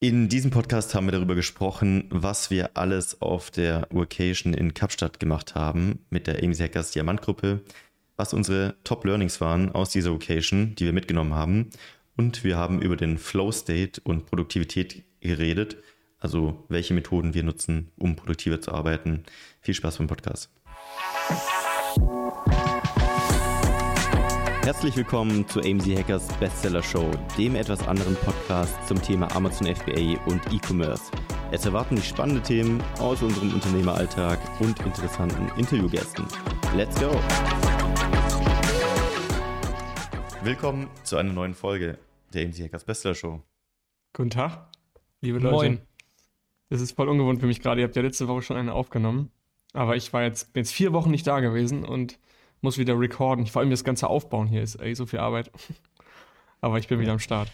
In diesem Podcast haben wir darüber gesprochen, was wir alles auf der Workation in Kapstadt gemacht haben mit der AMC Hackers Diamantgruppe, was unsere Top Learnings waren aus dieser Workation, die wir mitgenommen haben. Und wir haben über den Flow State und Produktivität geredet, also welche Methoden wir nutzen, um produktiver zu arbeiten. Viel Spaß beim Podcast. Herzlich willkommen zu AMZ Hackers Bestseller Show, dem etwas anderen Podcast zum Thema Amazon FBA und E-Commerce. Es erwarten dich spannende Themen aus unserem Unternehmeralltag und interessanten Interviewgästen. Let's go! Willkommen zu einer neuen Folge der AMZ Hackers Bestseller Show. Guten Tag, liebe Leute. Moin. Das ist voll ungewohnt für mich gerade. Ihr habt ja letzte Woche schon eine aufgenommen. Aber ich war jetzt, bin jetzt vier Wochen nicht da gewesen und muss wieder recorden. Vor allem das ganze Aufbauen hier ist ey, so viel Arbeit. Aber ich bin wieder am Start.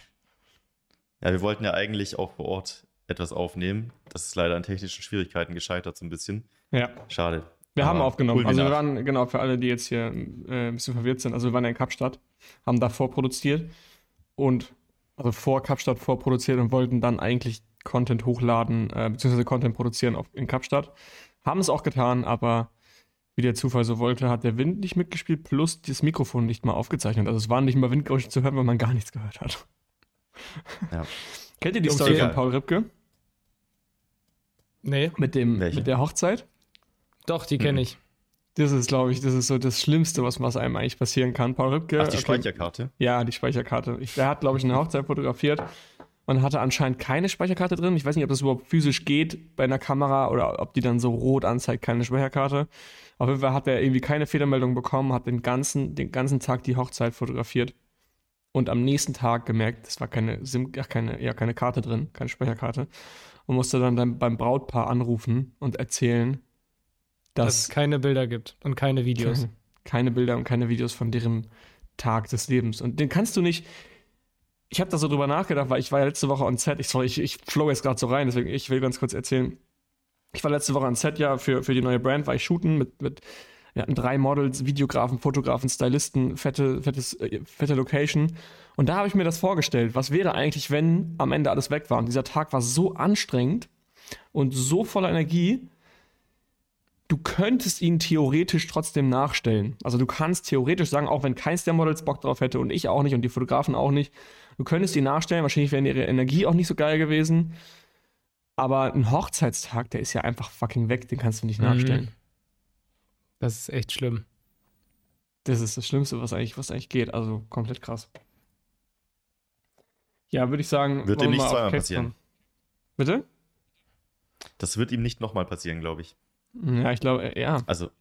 Ja, wir wollten ja eigentlich auch vor Ort etwas aufnehmen. Das ist leider an technischen Schwierigkeiten gescheitert, so ein bisschen. Ja. Schade. Wir Aber haben aufgenommen. Also wir waren, genau, für alle, die jetzt hier äh, ein bisschen verwirrt sind, also wir waren ja in Kapstadt, haben da vorproduziert und also vor Kapstadt vorproduziert und wollten dann eigentlich Content hochladen, äh, beziehungsweise Content produzieren auf, in Kapstadt. Haben es auch getan, aber wie der Zufall so wollte, hat der Wind nicht mitgespielt, plus das Mikrofon nicht mal aufgezeichnet. Also es waren nicht mal Windgeräusche zu hören, weil man gar nichts gehört hat. Ja. Kennt ihr die Story von Paul Ripke? Nee. Mit, dem, mit der Hochzeit? Doch, die kenne ich. Das ist, glaube ich, das ist so das Schlimmste, was, was einem eigentlich passieren kann. Paul Ripke. Ach, die Speicherkarte? Ja, die Speicherkarte. Ich, der hat, glaube ich, eine Hochzeit fotografiert und hatte anscheinend keine Speicherkarte drin. Ich weiß nicht, ob das überhaupt physisch geht bei einer Kamera oder ob die dann so rot anzeigt, keine Speicherkarte. Auf jeden Fall hat er irgendwie keine Fehlermeldung bekommen, hat den ganzen, den ganzen Tag die Hochzeit fotografiert und am nächsten Tag gemerkt, es war keine SIM, ja, keine, ja, keine Karte drin, keine Speicherkarte. Und musste dann, dann beim Brautpaar anrufen und erzählen, dass, dass es keine Bilder gibt und keine Videos. Keine, keine Bilder und keine Videos von deren Tag des Lebens. Und den kannst du nicht. Ich habe da so drüber nachgedacht, weil ich war ja letzte Woche on Set. Ich, sorry, ich, ich flow jetzt gerade so rein, deswegen ich will ganz kurz erzählen. Ich war letzte Woche an Set ja für, für die neue Brand, war ich shooten mit, mit wir hatten drei Models, Videografen, Fotografen, Stylisten, fette, fettes, äh, fette Location. Und da habe ich mir das vorgestellt. Was wäre eigentlich, wenn am Ende alles weg war? Und dieser Tag war so anstrengend und so voller Energie. Du könntest ihn theoretisch trotzdem nachstellen. Also du kannst theoretisch sagen, auch wenn keins der Models Bock drauf hätte und ich auch nicht und die Fotografen auch nicht, du könntest ihn nachstellen. Wahrscheinlich wäre ihre Energie auch nicht so geil gewesen. Aber ein Hochzeitstag, der ist ja einfach fucking weg, den kannst du nicht mhm. nachstellen. Das ist echt schlimm. Das ist das Schlimmste, was eigentlich, was eigentlich geht. Also komplett krass. Ja, würde ich sagen. Wird ihm nicht zweimal passieren. Bitte? Das wird ihm nicht nochmal passieren, glaube ich. Ja, ich glaube, ja. Also.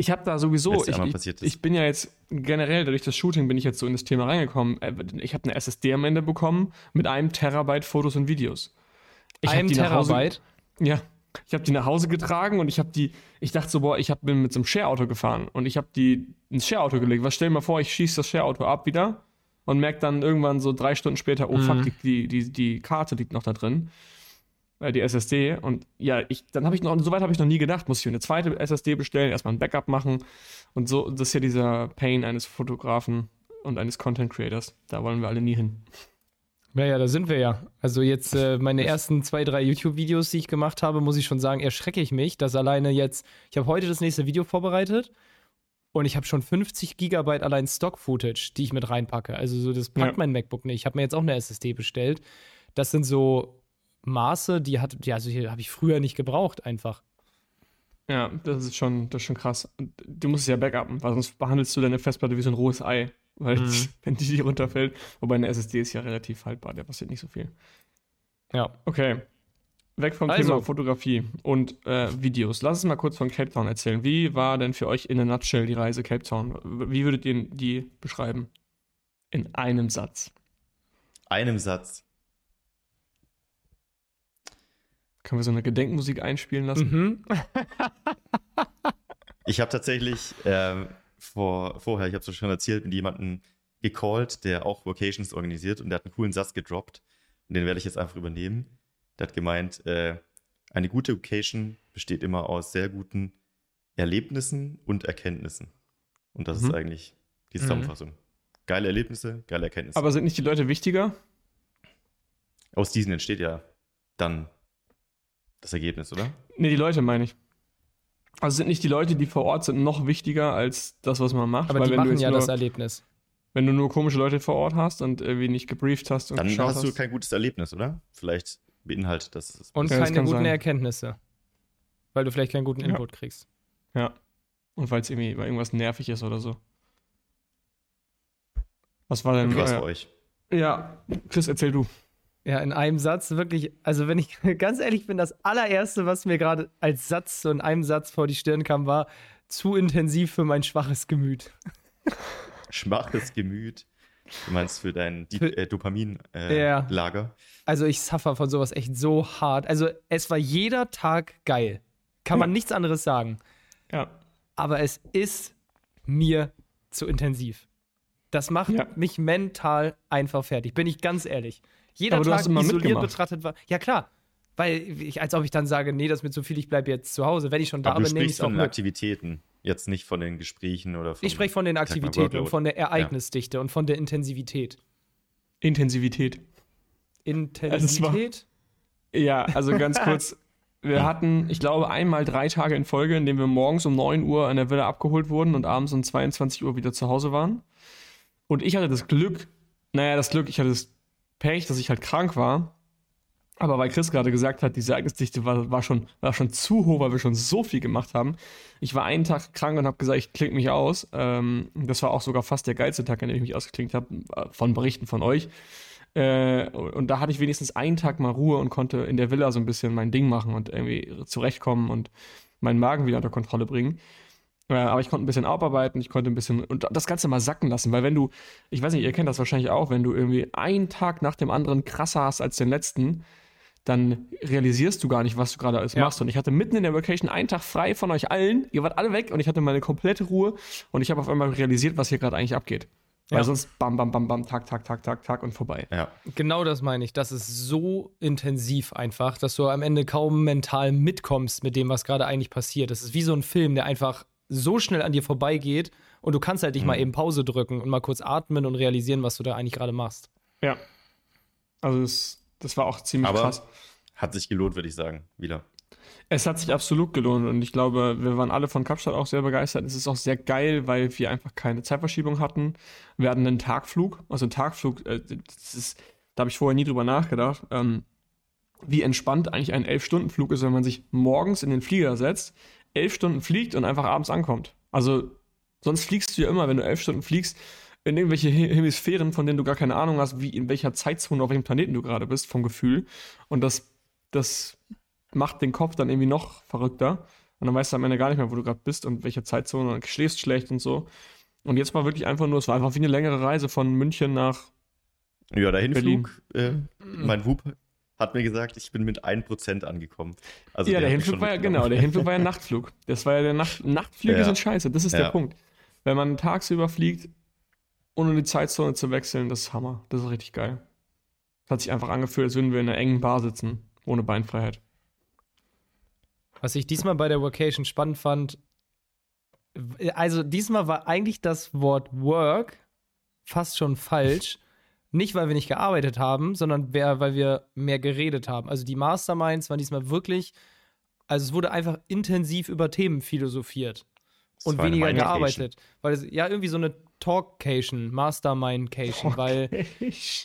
Ich habe da sowieso, ich, ich, ich, bin ja jetzt generell, durch das Shooting bin ich jetzt so in das Thema reingekommen. Äh, ich habe eine SSD am Ende bekommen mit einem Terabyte Fotos und Videos. Ich Ein Terabyte? Hause, ja. Ich habe die nach Hause getragen und ich habe die, ich dachte so, boah, ich hab, bin mit so einem Share-Auto gefahren und ich habe die ins Share-Auto gelegt. Was stell dir mal vor, ich schieße das Share-Auto ab wieder und merke dann irgendwann so drei Stunden später, oh mhm. fuck, die, die, die Karte liegt noch da drin. Äh, die SSD. Und ja, ich, dann habe ich noch, so weit habe ich noch nie gedacht, muss ich eine zweite SSD bestellen, erstmal ein Backup machen. Und so, das ist ja dieser Pain eines Fotografen und eines Content Creators. Da wollen wir alle nie hin. Naja, da sind wir ja. Also jetzt äh, meine ersten zwei, drei YouTube-Videos, die ich gemacht habe, muss ich schon sagen, erschrecke ich mich, dass alleine jetzt, ich habe heute das nächste Video vorbereitet und ich habe schon 50 Gigabyte allein Stock-Footage, die ich mit reinpacke. Also so, das packt ja. mein MacBook nicht. Ich habe mir jetzt auch eine SSD bestellt. Das sind so Maße, die hat, ja, also habe ich früher nicht gebraucht, einfach. Ja, das ist schon, das ist schon krass. Du musst es ja backuppen, weil sonst behandelst du deine Festplatte wie so ein rohes Ei weil mhm. wenn die, die runterfällt, wobei eine SSD ist ja relativ haltbar, der passiert nicht so viel. Ja. Okay. Weg vom also. Thema Fotografie und äh, Videos. Lass uns mal kurz von Cape Town erzählen. Wie war denn für euch in a nutshell die Reise Cape Town? Wie würdet ihr die beschreiben? In einem Satz. Einem Satz. Können wir so eine Gedenkmusik einspielen lassen? Mhm. ich habe tatsächlich ähm, vor, vorher, ich habe es schon erzählt, mit jemandem gecallt, der auch Vocations organisiert und der hat einen coolen Satz gedroppt und den werde ich jetzt einfach übernehmen. Der hat gemeint, äh, eine gute Vocation besteht immer aus sehr guten Erlebnissen und Erkenntnissen. Und das mhm. ist eigentlich die mhm. Zusammenfassung. Mhm. Geile Erlebnisse, geile Erkenntnisse. Aber sind nicht die Leute wichtiger? Aus diesen entsteht ja dann das Ergebnis, oder? Nee, die Leute meine ich. Also sind nicht die Leute, die vor Ort sind, noch wichtiger als das, was man macht. Aber Weil die wenn du machen ja nur, das Erlebnis. Wenn du nur komische Leute vor Ort hast und irgendwie nicht gebrieft hast und Dann hast du kein gutes Erlebnis, oder? Vielleicht beinhaltet das. es. Und Ja, das keine guten sein. Erkenntnisse. Weil du vielleicht keinen guten Ja. Input kriegst. Ja. Und weil es irgendwie weil irgendwas nervig ist oder so. Was war denn? was äh, für euch. ja, Chris, erzähl du. Ja, in einem Satz wirklich, also wenn ich ganz ehrlich bin, das allererste, was mir gerade als Satz so in einem Satz vor die Stirn kam, war zu intensiv für mein schwaches Gemüt. Schwaches Gemüt. Du meinst für dein Di- Für- äh, Ja. Dopamin-Lager? Also ich suffer von sowas echt so hart. Also es war jeder Tag geil. Kann man Ja. nichts anderes sagen. Ja. Aber es ist mir zu intensiv. Das macht Ja. mich mental einfach fertig. Bin ich ganz ehrlich. Jeder Aber Tag isoliert mitgemacht. betrachtet war. Ja, klar. Weil ich, als ob ich dann sage, nee, das ist mir zu viel, ich bleibe jetzt zu Hause. Wenn ich schon da Aber du bin, nehme ich sprichst es auch von mit. Aktivitäten, jetzt nicht von den Gesprächen oder von. Ich spreche von den Aktivitäten und von der Ereignisdichte und von der Intensivität. Intensivität. Intensivität? Ja, also ganz kurz. Wir hatten, ich glaube, einmal drei Tage in Folge, in denen wir morgens um 9 Uhr an der Villa abgeholt wurden und abends um 22 Uhr wieder zu Hause waren. Und ich hatte das Glück, naja, das Glück, ich hatte das Pech, dass ich halt krank war. Aber weil Chris gerade gesagt hat, diese Ereignisdichte war, war, schon, war schon zu hoch, weil wir schon so viel gemacht haben. Ich war einen Tag krank und habe gesagt, ich klinge mich aus. Ähm, das war auch sogar fast der geilste Tag, an dem ich mich ausgeklinkt habe, äh, von Berichten von euch. Äh, und da hatte ich wenigstens einen Tag mal Ruhe und konnte in der Villa so ein bisschen mein Ding machen und irgendwie zurechtkommen und meinen Magen wieder unter Kontrolle bringen. Äh, aber ich konnte ein bisschen aufarbeiten, ich konnte ein bisschen und das Ganze mal sacken lassen, weil wenn du, ich weiß nicht, ihr kennt das wahrscheinlich auch, wenn du irgendwie einen Tag nach dem anderen krasser hast als den letzten, dann realisierst du gar nicht, was du gerade alles Ja. machst. Und ich hatte mitten in der Vacation einen Tag frei von euch allen. Ihr wart alle weg und ich hatte meine komplette Ruhe und ich habe auf einmal realisiert, was hier gerade eigentlich abgeht. Weil Ja. sonst bam, bam, bam, bam, Tag, Tag, Tag, Tag, Tag und vorbei. Ja. Genau das meine ich. Das ist so intensiv einfach, dass du am Ende kaum mental mitkommst mit dem, was gerade eigentlich passiert. Das ist wie so ein Film, der einfach so schnell an dir vorbeigeht und du kannst halt nicht mal eben Pause drücken und mal kurz atmen und realisieren, was du da eigentlich gerade machst. Ja. Also das, das war auch ziemlich Aber krass. hat sich gelohnt, würde ich sagen. Wieder. Es hat sich absolut gelohnt und ich glaube, wir waren alle von Kapstadt auch sehr begeistert. Es ist auch sehr geil, weil wir einfach keine Zeitverschiebung hatten. Wir hatten einen Tagflug, also ein Tagflug, äh, das ist, da habe ich vorher nie drüber nachgedacht, ähm, wie entspannt eigentlich ein Elf-Stunden-Flug ist, wenn man sich morgens in den Flieger setzt, elf Stunden fliegt und einfach abends ankommt. Also sonst fliegst du ja immer, wenn du elf Stunden fliegst, in irgendwelche He- Hemisphären, von denen du gar keine Ahnung hast, wie in welcher Zeitzone, auf welchem Planeten du gerade bist, vom Gefühl. Und das, das macht den Kopf dann irgendwie noch verrückter. Und dann weißt du am Ende gar nicht mehr, wo du gerade bist und welche Zeitzone und schläfst schlecht und so. Und jetzt war wirklich einfach nur, es war einfach wie eine längere Reise von München nach. Ja, der. Hinflug, äh, mein Wub hat mir gesagt, ich bin mit 1% angekommen. Also ja, der Hinflug war ja, genau, der Hinflug war ja ein Nachtflug. Das war ja der Nacht, Nachtflüge Ja. sind scheiße, das ist der Ja. Punkt. Wenn man tagsüber fliegt, ohne die Zeitzone zu wechseln, das ist Hammer. Das ist richtig geil. Das hat sich einfach angefühlt, als würden wir in einer engen Bar sitzen, ohne Beinfreiheit. Was ich diesmal bei der Vacation spannend fand, also diesmal war eigentlich das Wort Work fast schon falsch. Nicht, weil wir nicht gearbeitet haben, sondern weil wir mehr geredet haben. Also die Masterminds waren diesmal wirklich, also es wurde einfach intensiv über Themen philosophiert und weniger gearbeitet. Weil es ja irgendwie so eine Talkcation, Mastermindcation, weil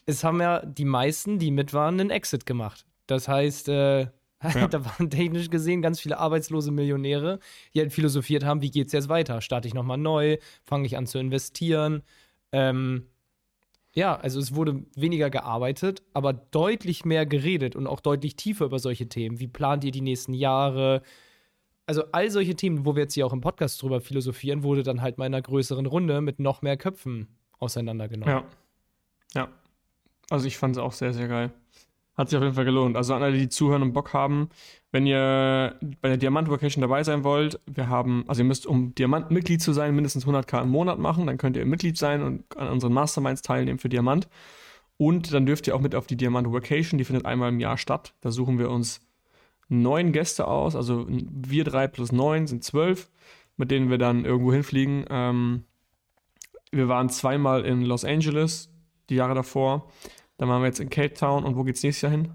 es haben ja die meisten, die mit waren, einen Exit gemacht. Das heißt, äh, da waren technisch gesehen ganz viele arbeitslose Millionäre, die halt philosophiert haben, wie geht's jetzt weiter? Starte ich nochmal neu? Fange ich an zu investieren? Ähm, ja, also es wurde weniger gearbeitet, aber deutlich mehr geredet und auch deutlich tiefer über solche Themen. Wie plant ihr die nächsten Jahre? Also all solche Themen, wo wir jetzt hier auch im Podcast drüber philosophieren, wurde dann halt mal in einer größeren Runde mit noch mehr Köpfen auseinandergenommen. Ja. Ja. Also ich fand es auch sehr, sehr geil. Hat sich auf jeden Fall gelohnt. Also an alle, die zuhören und Bock haben, wenn ihr bei der Diamant Vacation dabei sein wollt, wir haben, also ihr müsst, um Diamant-Mitglied zu sein, mindestens 100k im Monat machen, dann könnt ihr Mitglied sein und an unseren Masterminds teilnehmen für Diamant. Und dann dürft ihr auch mit auf die Diamant Vacation, die findet einmal im Jahr statt. Da suchen wir uns neun Gäste aus, also wir drei plus neun sind zwölf, mit denen wir dann irgendwo hinfliegen. Ähm, wir waren zweimal in Los Angeles, die Jahre davor. Dann waren wir jetzt in Cape Town und wo geht's nächstes Jahr hin?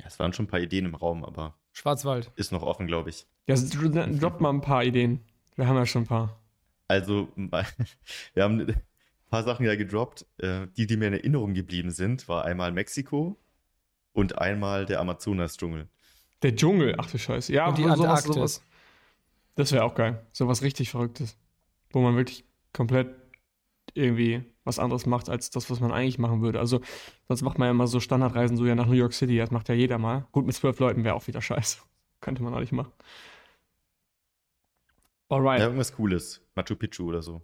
Ja, es waren schon ein paar Ideen im Raum, aber Schwarzwald. ist noch offen, glaube ich. Ja, also, dro- droppt mal ein paar Ideen. Wir haben ja schon ein paar. Also, wir haben ein paar Sachen ja gedroppt. Äh, Die, die mir in Erinnerung geblieben sind, war einmal Mexiko und einmal der Amazonas-Dschungel. Der Dschungel, ach du Scheiße. Ja, Und die sowas, Antarktis. sowas. Das wäre auch geil. Sowas richtig Verrücktes. Wo man wirklich komplett irgendwie was anderes macht, als das, was man eigentlich machen würde. Also, sonst macht man ja immer so Standardreisen, so ja nach New York City. Das macht ja jeder mal. Gut, mit zwölf Leuten wäre auch wieder scheiße. Könnte man auch nicht machen. Alright. Ja, irgendwas Cooles. Machu Picchu oder so.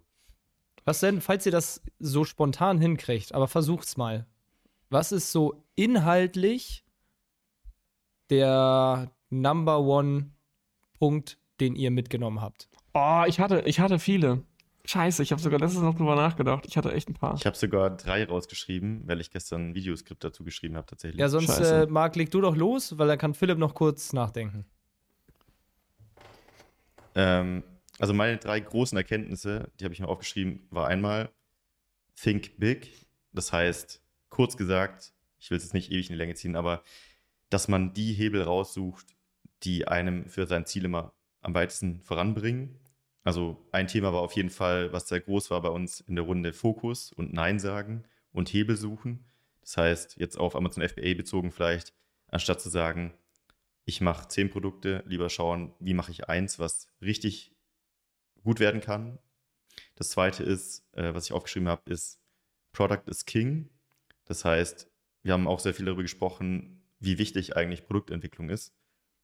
Was denn, falls ihr das so spontan hinkriegt, aber versucht's mal. Was ist so inhaltlich der Number One Punkt, den ihr mitgenommen habt? Oh, ich hatte, ich hatte viele. Scheiße, ich habe sogar letztens noch drüber nachgedacht. Ich hatte echt ein paar. Ich habe sogar drei rausgeschrieben, weil ich gestern ein Videoskript dazu geschrieben habe, tatsächlich. Ja, sonst, äh, Marc, leg du doch los, weil dann kann Philipp noch kurz nachdenken. Ähm, also meine drei großen Erkenntnisse, die habe ich mir aufgeschrieben, war einmal Think Big. Das heißt, kurz gesagt, ich will es jetzt nicht ewig in die Länge ziehen, aber dass man die Hebel raussucht, die einem für sein Ziel immer am weitesten voranbringen. Also ein Thema war auf jeden Fall, was sehr groß war bei uns in der Runde, Fokus und Nein sagen und Hebel suchen. Das heißt, jetzt auf Amazon FBA bezogen vielleicht, anstatt zu sagen, ich mache zehn Produkte, lieber schauen, wie mache ich eins, was richtig gut werden kann. Das zweite ist, äh, was ich aufgeschrieben habe, ist Product is King. Das heißt, wir haben auch sehr viel darüber gesprochen, wie wichtig eigentlich Produktentwicklung ist.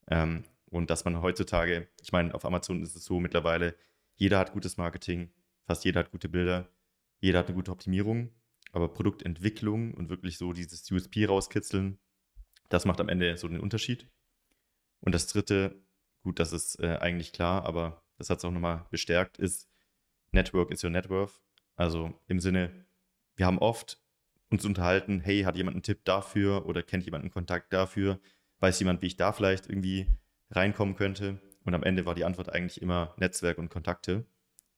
Ähm, und dass man heutzutage, ich meine, auf Amazon ist es so mittlerweile, jeder hat gutes Marketing, fast jeder hat gute Bilder, jeder hat eine gute Optimierung, aber Produktentwicklung und wirklich so dieses USP rauskitzeln, das macht am Ende so den Unterschied. Und das dritte, gut, das ist äh, eigentlich klar, aber das hat es auch nochmal bestärkt, ist Network is your net worth. Also im Sinne, wir haben oft uns unterhalten, hey, hat jemand einen Tipp dafür oder kennt jemand einen Kontakt dafür? Weiß jemand, wie ich da vielleicht irgendwie reinkommen könnte? Und am Ende war die Antwort eigentlich immer Netzwerk und Kontakte.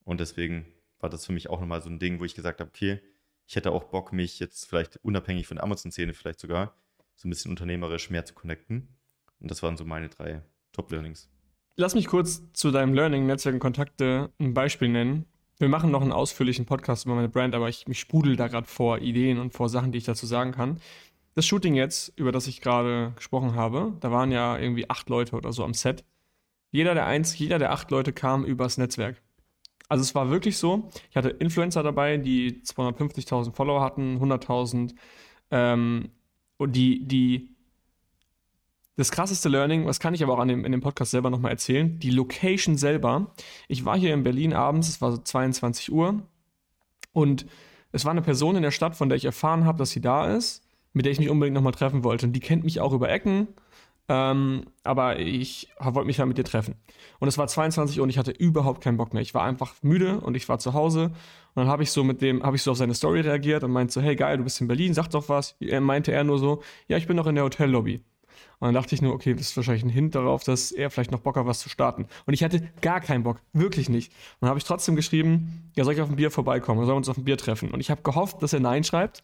Und deswegen war das für mich auch nochmal so ein Ding, wo ich gesagt habe, okay, ich hätte auch Bock, mich jetzt vielleicht unabhängig von der Amazon-Szene vielleicht sogar so ein bisschen unternehmerisch mehr zu connecten. Und das waren so meine drei Top-Learnings. Lass mich kurz zu deinem Learning, Netzwerk und Kontakte ein Beispiel nennen. Wir machen noch einen ausführlichen Podcast über meine Brand, aber ich mich sprudel da gerade vor Ideen und vor Sachen, die ich dazu sagen kann. Das Shooting jetzt, über das ich gerade gesprochen habe, da waren ja irgendwie acht Leute oder so am Set. Jeder der eins, jeder der acht Leute kam übers Netzwerk. Also es war wirklich so, ich hatte Influencer dabei, die 250.000 Follower hatten, 100.000 ähm, und die, die das krasseste Learning, was kann ich aber auch an dem, in dem Podcast selber nochmal erzählen, die Location selber. Ich war hier in Berlin abends, es war so 22 Uhr und es war eine Person in der Stadt, von der ich erfahren habe, dass sie da ist, mit der ich mich unbedingt nochmal treffen wollte. Und die kennt mich auch über Ecken, ähm, aber ich wollte mich halt mit dir treffen. Und es war 22 Uhr und ich hatte überhaupt keinen Bock mehr. Ich war einfach müde und ich war zu Hause. Und dann habe ich so mit dem, habe ich so auf seine Story reagiert und meinte so, hey geil, du bist in Berlin, sag doch was. Er meinte er nur so, ja, ich bin noch in der Hotellobby. Und dann dachte ich nur, okay, das ist wahrscheinlich ein Hint darauf, dass er vielleicht noch Bock hat, was zu starten. Und ich hatte gar keinen Bock, wirklich nicht. Und dann habe ich trotzdem geschrieben, ja, soll ich auf ein Bier vorbeikommen, sollen wir uns auf ein Bier treffen? Und ich habe gehofft, dass er Nein schreibt.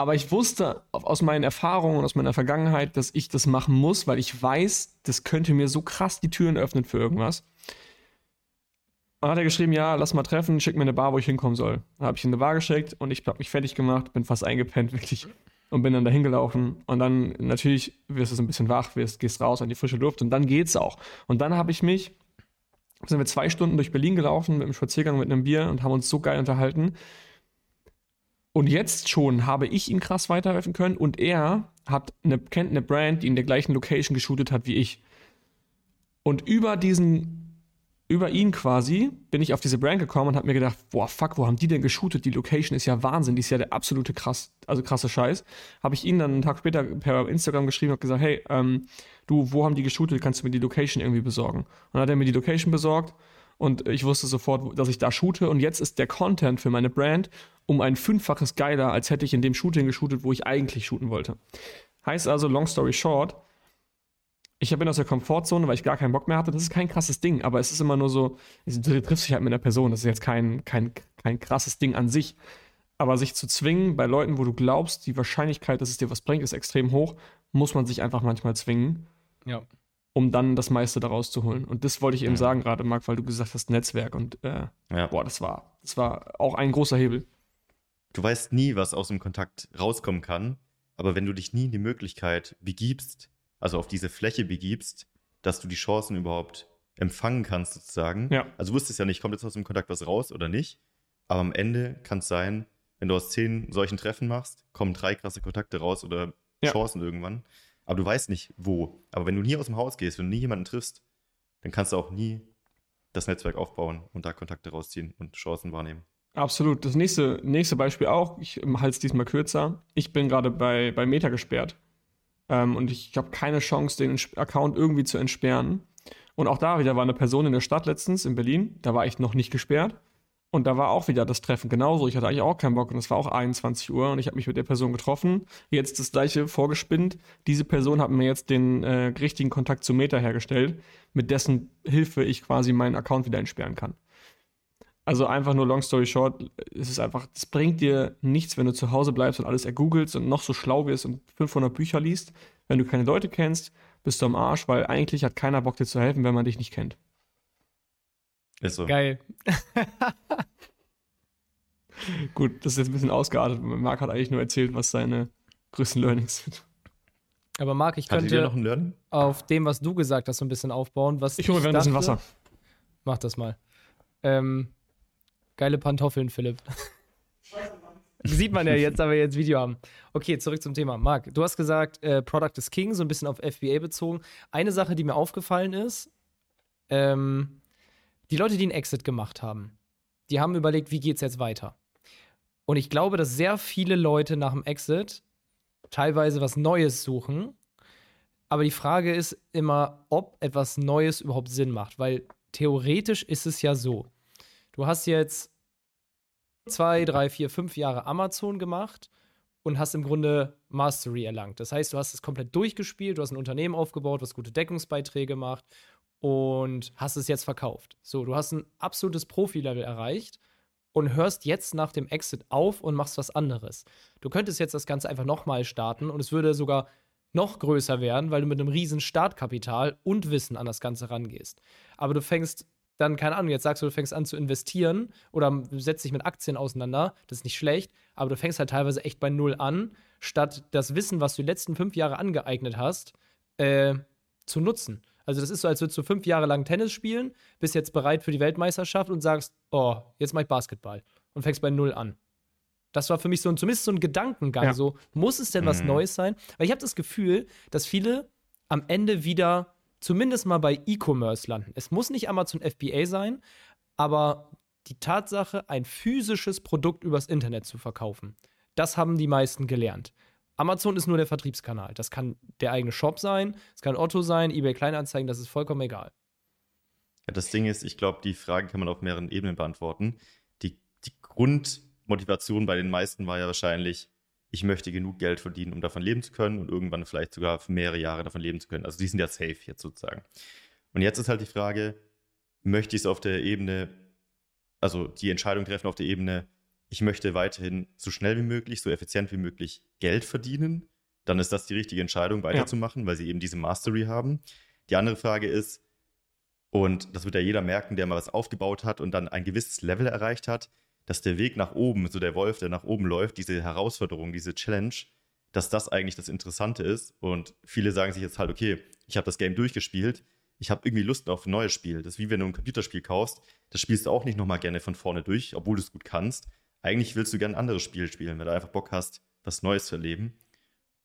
Aber ich wusste aus meinen Erfahrungen aus meiner Vergangenheit, dass ich das machen muss, weil ich weiß, das könnte mir so krass die Türen öffnen für irgendwas. Und dann hat er geschrieben, ja, lass mal treffen, schick mir eine Bar, wo ich hinkommen soll. Dann habe ich in eine Bar geschickt und ich habe mich fertig gemacht, bin fast eingepennt, wirklich. Und bin dann dahin gelaufen. Und dann natürlich wirst du so ein bisschen wach, wirst, gehst raus an die frische Luft und dann geht's auch. Und dann habe ich mich, sind wir zwei Stunden durch Berlin gelaufen mit einem Spaziergang mit einem Bier und haben uns so geil unterhalten. Und jetzt schon habe ich ihm krass weiterhelfen können und er hat eine, kennt eine Brand, die in der gleichen Location geshootet hat wie ich. Und über diesen, über ihn quasi, bin ich auf diese Brand gekommen und habe mir gedacht, boah, fuck, wo haben die denn geshootet? Die Location ist ja Wahnsinn, die ist ja der absolute krass, also krasse Scheiß. Habe ich ihn dann einen Tag später per Instagram geschrieben und gesagt, hey, ähm, du, wo haben die geshootet? Kannst du mir die Location irgendwie besorgen? Und dann hat er mir die Location besorgt und ich wusste sofort, dass ich da shoote und jetzt ist der Content für meine Brand um ein Fünffaches geiler, als hätte ich in dem Shooting geshootet, wo ich eigentlich shooten wollte. Heißt also, long story short, ich bin aus der Komfortzone, weil ich gar keinen Bock mehr hatte. Das ist kein krasses Ding, aber es ist immer nur so, du triffst dich halt mit einer Person. Das ist jetzt kein, kein, kein krasses Ding an sich. Aber sich zu zwingen bei Leuten, wo du glaubst, die Wahrscheinlichkeit, dass es dir was bringt, ist extrem hoch, muss man sich einfach manchmal zwingen, Ja. Um dann das meiste daraus zu holen. Und das wollte ich eben Mhm. sagen gerade, Marc, weil du gesagt hast, Netzwerk. Und äh, Ja. boah, das war, das war auch ein großer Hebel. Du weißt nie, was aus dem Kontakt rauskommen kann, aber wenn du dich nie in die Möglichkeit begibst, also auf diese Fläche begibst, dass du die Chancen überhaupt empfangen kannst, sozusagen. Ja. Also du wusstest ja nicht, kommt jetzt aus dem Kontakt was raus oder nicht. Aber am Ende kann es sein, wenn du aus zehn solchen Treffen machst, kommen drei krasse Kontakte raus oder Ja. Chancen irgendwann. Aber du weißt nicht, wo. Aber wenn du nie aus dem Haus gehst, wenn du nie jemanden triffst, dann kannst du auch nie das Netzwerk aufbauen und da Kontakte rausziehen und Chancen wahrnehmen. Absolut. Das nächste, nächste Beispiel auch, ich halte es diesmal kürzer. Ich bin gerade bei, bei Meta gesperrt. Ähm, und ich habe keine Chance, den Account irgendwie zu entsperren. Und auch da wieder war eine Person in der Stadt letztens, in Berlin, da war ich noch nicht gesperrt. Und da war auch wieder das Treffen genauso. Ich hatte eigentlich auch keinen Bock und es war auch 21 Uhr und ich habe mich mit der Person getroffen. Jetzt das gleiche vorgespinnt. Diese Person hat mir jetzt den äh, richtigen Kontakt zu Meta hergestellt, mit dessen Hilfe ich quasi meinen Account wieder entsperren kann. Also einfach nur long story short, es ist einfach, es bringt dir nichts, wenn du zu Hause bleibst und alles ergoogelst und noch so schlau wirst und 500 Bücher liest. Wenn du keine Leute kennst, bist du am Arsch, weil eigentlich hat keiner Bock dir zu helfen, wenn man dich nicht kennt. Ist so. Geil. Gut, das ist jetzt ein bisschen ausgeartet. Marc hat eigentlich nur erzählt, was seine größten Learnings sind. Aber Marc, ich Hattet ihr könnte noch ein Learning? auf dem, was du gesagt hast, so ein bisschen aufbauen. Was Ich hole mir ein bisschen Wasser. Mach das mal. Ähm, geile Pantoffeln, Philipp. Sieht man ja jetzt, da wir jetzt Video haben. Okay, zurück zum Thema. Marc, du hast gesagt, äh, Product is King, so ein bisschen auf FBA bezogen. Eine Sache, die mir aufgefallen ist, ähm, die Leute, die einen Exit gemacht haben, die haben überlegt, wie geht's jetzt weiter? Und ich glaube, dass sehr viele Leute nach dem Exit teilweise was Neues suchen. Aber die Frage ist immer, ob etwas Neues überhaupt Sinn macht, weil theoretisch ist es ja so. Du hast jetzt zwei, drei, vier, fünf Jahre Amazon gemacht und hast im Grunde Mastery erlangt. Das heißt, du hast es komplett durchgespielt, du hast ein Unternehmen aufgebaut, was gute Deckungsbeiträge macht und hast es jetzt verkauft. So, du hast ein absolutes Profi-Level erreicht und hörst jetzt nach dem Exit auf und machst was anderes. Du könntest jetzt das Ganze einfach nochmal starten und es würde sogar noch größer werden, weil du mit einem riesen Startkapital und Wissen an das Ganze rangehst. Aber du fängst dann, keine Ahnung, jetzt sagst du, du fängst an zu investieren oder setzt dich mit Aktien auseinander, das ist nicht schlecht, aber du fängst halt teilweise echt bei Null an, statt das Wissen, was du die letzten fünf Jahre angeeignet hast, äh, zu nutzen. Also das ist so, als würdest du fünf Jahre lang Tennis spielen, bist jetzt bereit für die Weltmeisterschaft und sagst, oh, jetzt mach ich Basketball und fängst bei Null an. Das war für mich so ein, zumindest so ein Gedankengang. Ja. So, muss es denn was Mhm. Neues sein? Weil ich habe das Gefühl, dass viele am Ende wieder zumindest mal bei E-Commerce landen. Es muss nicht Amazon FBA sein, aber die Tatsache, ein physisches Produkt übers Internet zu verkaufen, das haben die meisten gelernt. Amazon ist nur der Vertriebskanal. Das kann der eigene Shop sein, es kann Otto sein, eBay Kleinanzeigen, das ist vollkommen egal. Ja, das Ding ist, ich glaube, die Frage kann man auf mehreren Ebenen beantworten. Die, die Grundmotivation bei den meisten war ja wahrscheinlich, ich möchte genug Geld verdienen, um davon leben zu können und irgendwann vielleicht sogar für mehrere Jahre davon leben zu können. Also die sind ja safe jetzt sozusagen. Und jetzt ist halt die Frage, möchte ich es auf der Ebene, also die Entscheidung treffen auf der Ebene, ich möchte weiterhin so schnell wie möglich, so effizient wie möglich Geld verdienen, dann ist das die richtige Entscheidung, weiterzumachen, weil sie eben diese Mastery haben. Die andere Frage ist, und das wird ja jeder merken, der mal was aufgebaut hat und dann ein gewisses Level erreicht hat, dass der Weg nach oben, so der Wolf, der nach oben läuft, diese Herausforderung, diese Challenge, dass das eigentlich das Interessante ist. Und viele sagen sich jetzt halt, okay, ich habe das Game durchgespielt, ich habe irgendwie Lust auf ein neues Spiel. Das ist wie wenn du ein Computerspiel kaufst, das spielst du auch nicht nochmal gerne von vorne durch, obwohl du es gut kannst. Eigentlich willst du gerne ein anderes Spiel spielen, weil du einfach Bock hast, was Neues zu erleben.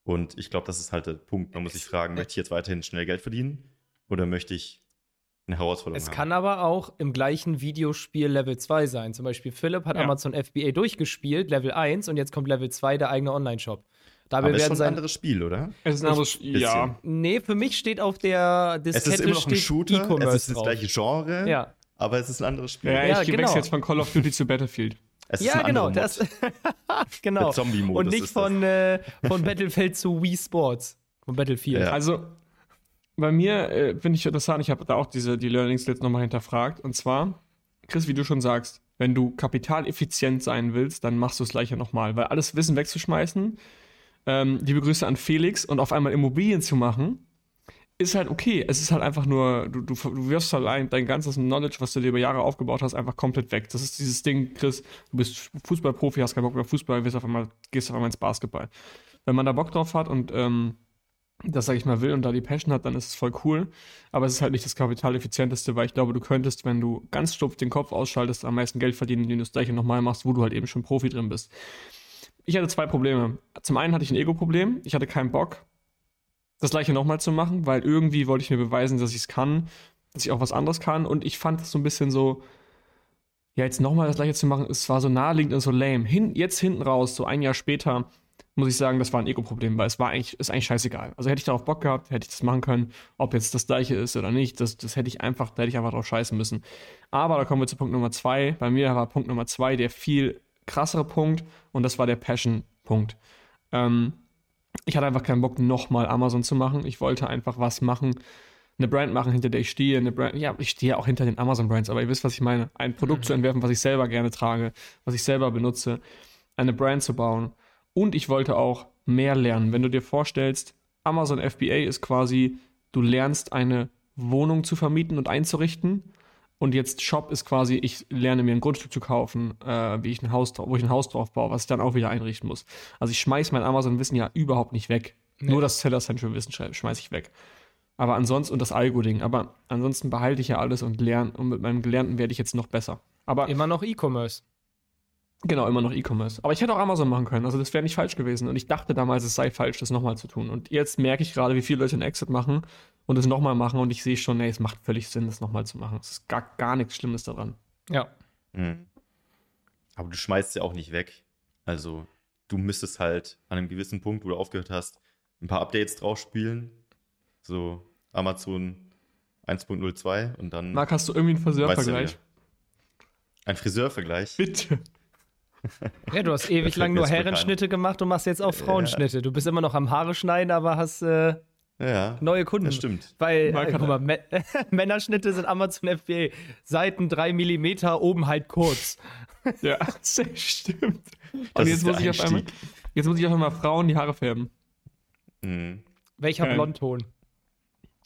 Und ich glaube, das ist halt der Punkt. Man muss sich fragen, möchte ich jetzt weiterhin schnell Geld verdienen oder möchte ich eine Herausforderung Es haben? kann aber auch im gleichen Videospiel Level 2 sein. Zum Beispiel Philipp hat Ja. Amazon FBA durchgespielt, Level 1, und jetzt kommt Level 2, der eigene Online-Shop. Dabei Aber ist werden schon ein anderes Spiel, oder? Es ist ein anderes Bisschen. Ja. Nee, für mich steht auf der Es Diskette ist immer noch ein Shooter, E-Commerce es ist das gleiche Genre, Ja, aber es ist ein anderes Spiel. Ja, Ja, ich genau. wechsle jetzt von Call of Duty zu Battlefield. Es ja genau. Das, genau. Zombie-Modus Und nicht von, äh, von Battlefield zu Wii Sports. Von Battlefield. Ja. Also, bei mir äh, finde ich interessant, ich habe da auch diese, die Learnings jetzt nochmal hinterfragt. Und zwar, Chris, wie du schon sagst, wenn du kapitaleffizient sein willst, dann machst du es gleich ja nochmal, weil alles Wissen wegzuschmeißen, ähm, liebe Grüße an Felix und auf einmal Immobilien zu machen, ist halt okay. Es ist halt einfach nur, du, du, du wirfst halt ein, dein ganzes Knowledge, was du dir über Jahre aufgebaut hast, einfach komplett weg. Das ist dieses Ding, Chris, du bist Fußballprofi, hast keinen Bock mehr Fußball, auf einmal, gehst auf einmal ins Basketball. Wenn man da Bock drauf hat und ähm, das, sag ich mal, will und da die Passion hat, dann ist es voll cool. Aber es ist halt nicht das kapitaleffizienteste, weil ich glaube, du könntest, wenn du ganz stumpf den Kopf ausschaltest, am meisten Geld verdienen, indem du das gleiche nochmal machst, wo du halt eben schon Profi drin bist. Ich hatte zwei Probleme. Zum einen hatte ich ein Ego-Problem. Ich hatte keinen Bock, das gleiche nochmal zu machen, weil irgendwie wollte ich mir beweisen, dass ich es kann, dass ich auch was anderes kann. Und ich fand es so ein bisschen so, ja, jetzt nochmal das gleiche zu machen, es war so naheliegend und so lame. Hin, jetzt hinten raus, so ein Jahr später, muss ich sagen, das war ein Ego-Problem, weil es war eigentlich, ist eigentlich scheißegal. Also hätte ich darauf Bock gehabt, hätte ich das machen können, ob jetzt das gleiche ist oder nicht, das, das hätte ich einfach, da hätte ich einfach drauf scheißen müssen. Aber da kommen wir zu Punkt Nummer zwei. Bei mir war Punkt Nummer zwei der viel krassere Punkt und das war der Passion-Punkt. Ähm, ich hatte einfach keinen Bock, nochmal Amazon zu machen. Ich wollte einfach was machen, eine Brand machen, hinter der ich stehe. Eine Brand, ja, ich stehe auch hinter den Amazon-Brands, aber ihr wisst, was ich meine. Ein Produkt mhm. zu entwerfen, was ich selber gerne trage, was ich selber benutze, eine Brand zu bauen. Und ich wollte auch mehr lernen. Wenn du dir vorstellst, Amazon FBA ist quasi, du lernst eine Wohnung zu vermieten und einzurichten und jetzt Shop ist quasi, ich lerne mir ein Grundstück zu kaufen, äh, wie ich ein Haus, wo ich ein Haus drauf baue, was ich dann auch wieder einrichten muss. Also ich schmeiß mein Amazon-Wissen ja überhaupt nicht weg. Nee. Nur das Seller Central-Wissen schmeiß ich weg. Aber ansonsten, und das Algo-Ding, aber ansonsten behalte ich ja alles und lerne, und mit meinem Gelernten werde ich jetzt noch besser. Aber immer noch E-Commerce. Genau, immer noch E-Commerce. Aber ich hätte auch Amazon machen können. Also das wäre nicht falsch gewesen. Und ich dachte damals, es sei falsch, das nochmal zu tun. Und jetzt merke ich gerade, wie viele Leute einen Exit machen und es nochmal machen. Und ich sehe schon, ey, es macht völlig Sinn, das nochmal zu machen. Es ist gar, gar nichts Schlimmes daran. Ja. Mhm. Aber du schmeißt ja auch nicht weg. Also du müsstest halt an einem gewissen Punkt, wo du aufgehört hast, ein paar Updates drauf spielen. So Amazon 1.02 und dann. Marc, hast du irgendwie einen Friseurvergleich? Ein Friseurvergleich? Bitte. Ja, du hast ewig lang nur Herrenschnitte gemacht und machst jetzt auch Frauenschnitte. Du bist immer noch am Haare schneiden, aber hast äh, ja, neue Kunden. Das stimmt. Weil, äh, guck mal, M Männerschnitte sind Amazon FBA. Seiten 3 mm, oben halt kurz. Ja, das stimmt. und jetzt muss, ich auf einmal, jetzt muss ich auf einmal Frauen die Haare färben. Mhm. Welcher okay. Blondton?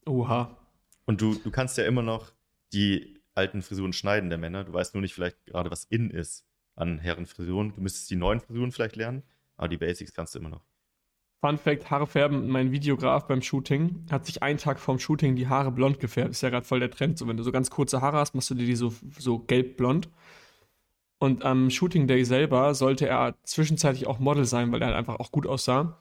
Oha. Und du, du kannst ja immer noch die alten Frisuren schneiden der Männer. Du weißt nur nicht vielleicht gerade, was in ist an Herrenfrisuren. Du müsstest die neuen Frisuren vielleicht lernen, aber die Basics kannst du immer noch. Fun Fact: Haare färben. Mein Videograf beim Shooting hat sich einen Tag vorm Shooting die Haare blond gefärbt. Ist ja gerade voll der Trend. So, wenn du so ganz kurze Haare hast, machst du dir die so, so gelb-blond. Und am Shooting Day selber sollte er zwischenzeitlich auch Model sein, weil er halt einfach auch gut aussah.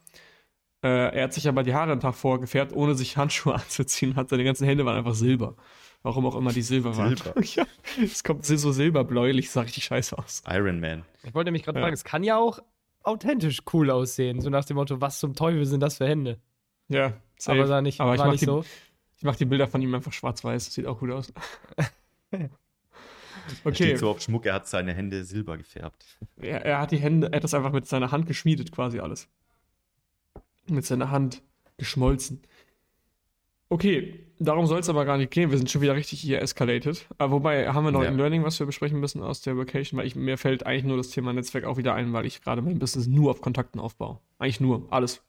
Äh, er hat sich aber die Haare einen Tag vorher gefärbt, ohne sich Handschuhe anzuziehen. Hat seine ganzen Hände waren einfach silber. Warum auch immer die Silber waren. Silber. ja, es kommt so silberbläulich, sah richtig scheiße aus. Iron Man. Ich wollte nämlich gerade ja. fragen, es kann ja auch authentisch cool aussehen. So nach dem Motto, was zum Teufel sind das für Hände? Ja, safe. aber da nicht, aber ich mach nicht die, so. Ich mache die Bilder von ihm einfach schwarz-weiß. Sieht auch gut aus. okay. Steht so auf Schmuck, er hat seine Hände silber gefärbt. Er, er hat die Hände, er hat das einfach mit seiner Hand geschmiedet, quasi alles. Mit seiner Hand geschmolzen. Okay, darum soll es aber gar nicht gehen. Wir sind schon wieder richtig hier escalated. Aber wobei, haben wir noch ja. ein Learning, was wir besprechen müssen aus der Vacation? Weil ich, mir fällt eigentlich nur das Thema Netzwerk auch wieder ein, weil ich gerade mein Business nur auf Kontakten aufbaue. Eigentlich nur, alles.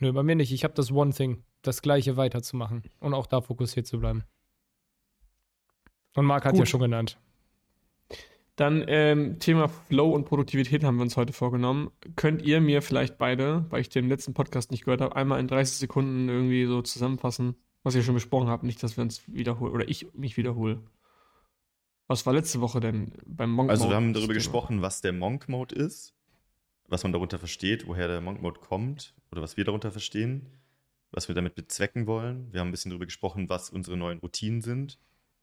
Nö, bei mir nicht. Ich habe das One Thing, das Gleiche weiterzumachen und auch da fokussiert zu bleiben. Und Marc hat Gut. ja schon genannt. Dann ähm, Thema Flow und Produktivität haben wir uns heute vorgenommen. Könnt ihr mir vielleicht beide, weil ich den letzten Podcast nicht gehört habe, einmal in 30 Sekunden irgendwie so zusammenfassen, was ihr schon besprochen habt, nicht, dass wir uns wiederholen oder ich mich wiederhole. Was war letzte Woche denn beim Monk Mode? Also wir haben darüber gesprochen, was der Monk Mode ist, was man darunter versteht, woher der Monk Mode kommt oder was wir darunter verstehen, was wir damit bezwecken wollen. Wir haben ein bisschen darüber gesprochen, was unsere neuen Routinen sind,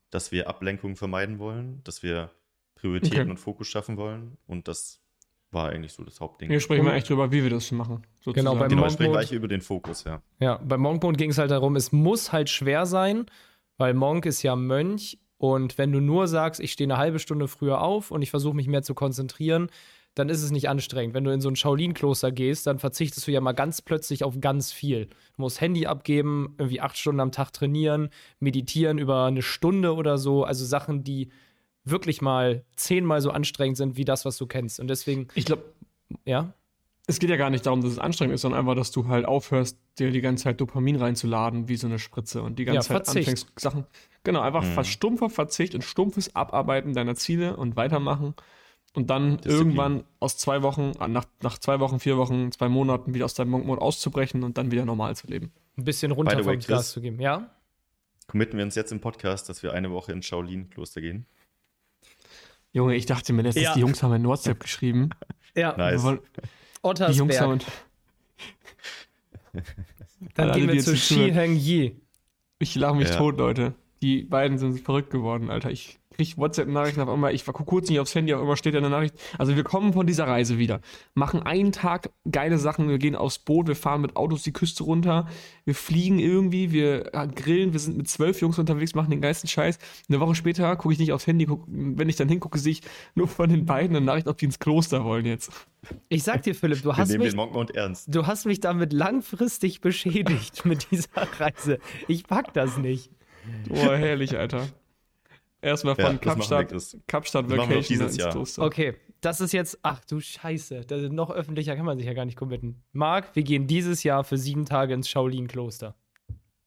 dass wir Ablenkungen vermeiden wollen, dass wir Prioritäten okay. und Fokus schaffen wollen. Und das war eigentlich so das Hauptding. Wir sprechen mal echt drüber, wie wir das machen. Sozusagen. Genau, beim genau, wir sprechen gleich über den Fokus, ja. Ja, beim Monk ging es halt darum, es muss halt schwer sein, weil Monk ist ja Mönch und wenn du nur sagst, ich stehe eine halbe Stunde früher auf und ich versuche mich mehr zu konzentrieren, dann ist es nicht anstrengend. Wenn du in so ein Shaolin-Kloster gehst, dann verzichtest du ja mal ganz plötzlich auf ganz viel. Du musst Handy abgeben, irgendwie acht Stunden am Tag trainieren, meditieren über eine Stunde oder so. Also Sachen, die wirklich mal zehnmal so anstrengend sind wie das, was du kennst. Und deswegen, Ich glaube, ja, es geht ja gar nicht darum, dass es anstrengend ist, sondern einfach, dass du halt aufhörst, dir die ganze Zeit Dopamin reinzuladen, wie so eine Spritze und die ganze Ja, Zeit Verzicht. anfängst, Sachen. Genau, einfach Mhm. stumpfer Verzicht und stumpfes Abarbeiten deiner Ziele und weitermachen. Und dann Disziplin. irgendwann aus zwei Wochen, äh, nach, nach zwei Wochen, vier Wochen, zwei Monaten wieder aus deinem Monk-Mode auszubrechen und dann wieder normal zu leben. ein bisschen runter way, vom Chris. Gas zu geben. Ja? Committen wir uns jetzt im Podcast, dass wir eine Woche ins Shaolin-Kloster gehen. Junge, ich dachte mir letztens, Ja. die Jungs haben in WhatsApp geschrieben. Ja, Nice. Wir wollen, die Jungs haben, Ottersberg. Dann gehen wir jetzt zu zuhören. Heng Yi. ich lache mich Ja. tot, Leute. Die beiden sind verrückt geworden, Alter. Ich krieg WhatsApp-Nachrichten auf einmal. Ich war kurz nicht aufs Handy, auf einmal steht da eine Nachricht. Also wir kommen von dieser Reise wieder. Machen einen Tag geile Sachen. Wir gehen aufs Boot, wir fahren mit Autos die Küste runter. Wir fliegen irgendwie, wir äh, grillen. Wir sind mit zwölf Jungs unterwegs, machen den geilsten Scheiß. Eine Woche später gucke ich nicht aufs Handy. Guck, wenn ich dann hingucke, sehe ich nur von den beiden eine Nachricht, ob die ins Kloster wollen jetzt. Ich sag dir, Philipp, du Wir hast mich. Du hast mich damit langfristig beschädigt mit dieser Reise. Ich pack das nicht. Boah, herrlich, Alter. Erstmal Ja, von wir, Kapstadt. Kapstadt wir Vacation dieses ins Jahr. Kloster. Okay, das ist jetzt, ach du Scheiße, das ist noch öffentlicher kann man sich ja gar nicht committen. Marc, wir gehen dieses Jahr für sieben Tage ins Shaolin-Kloster.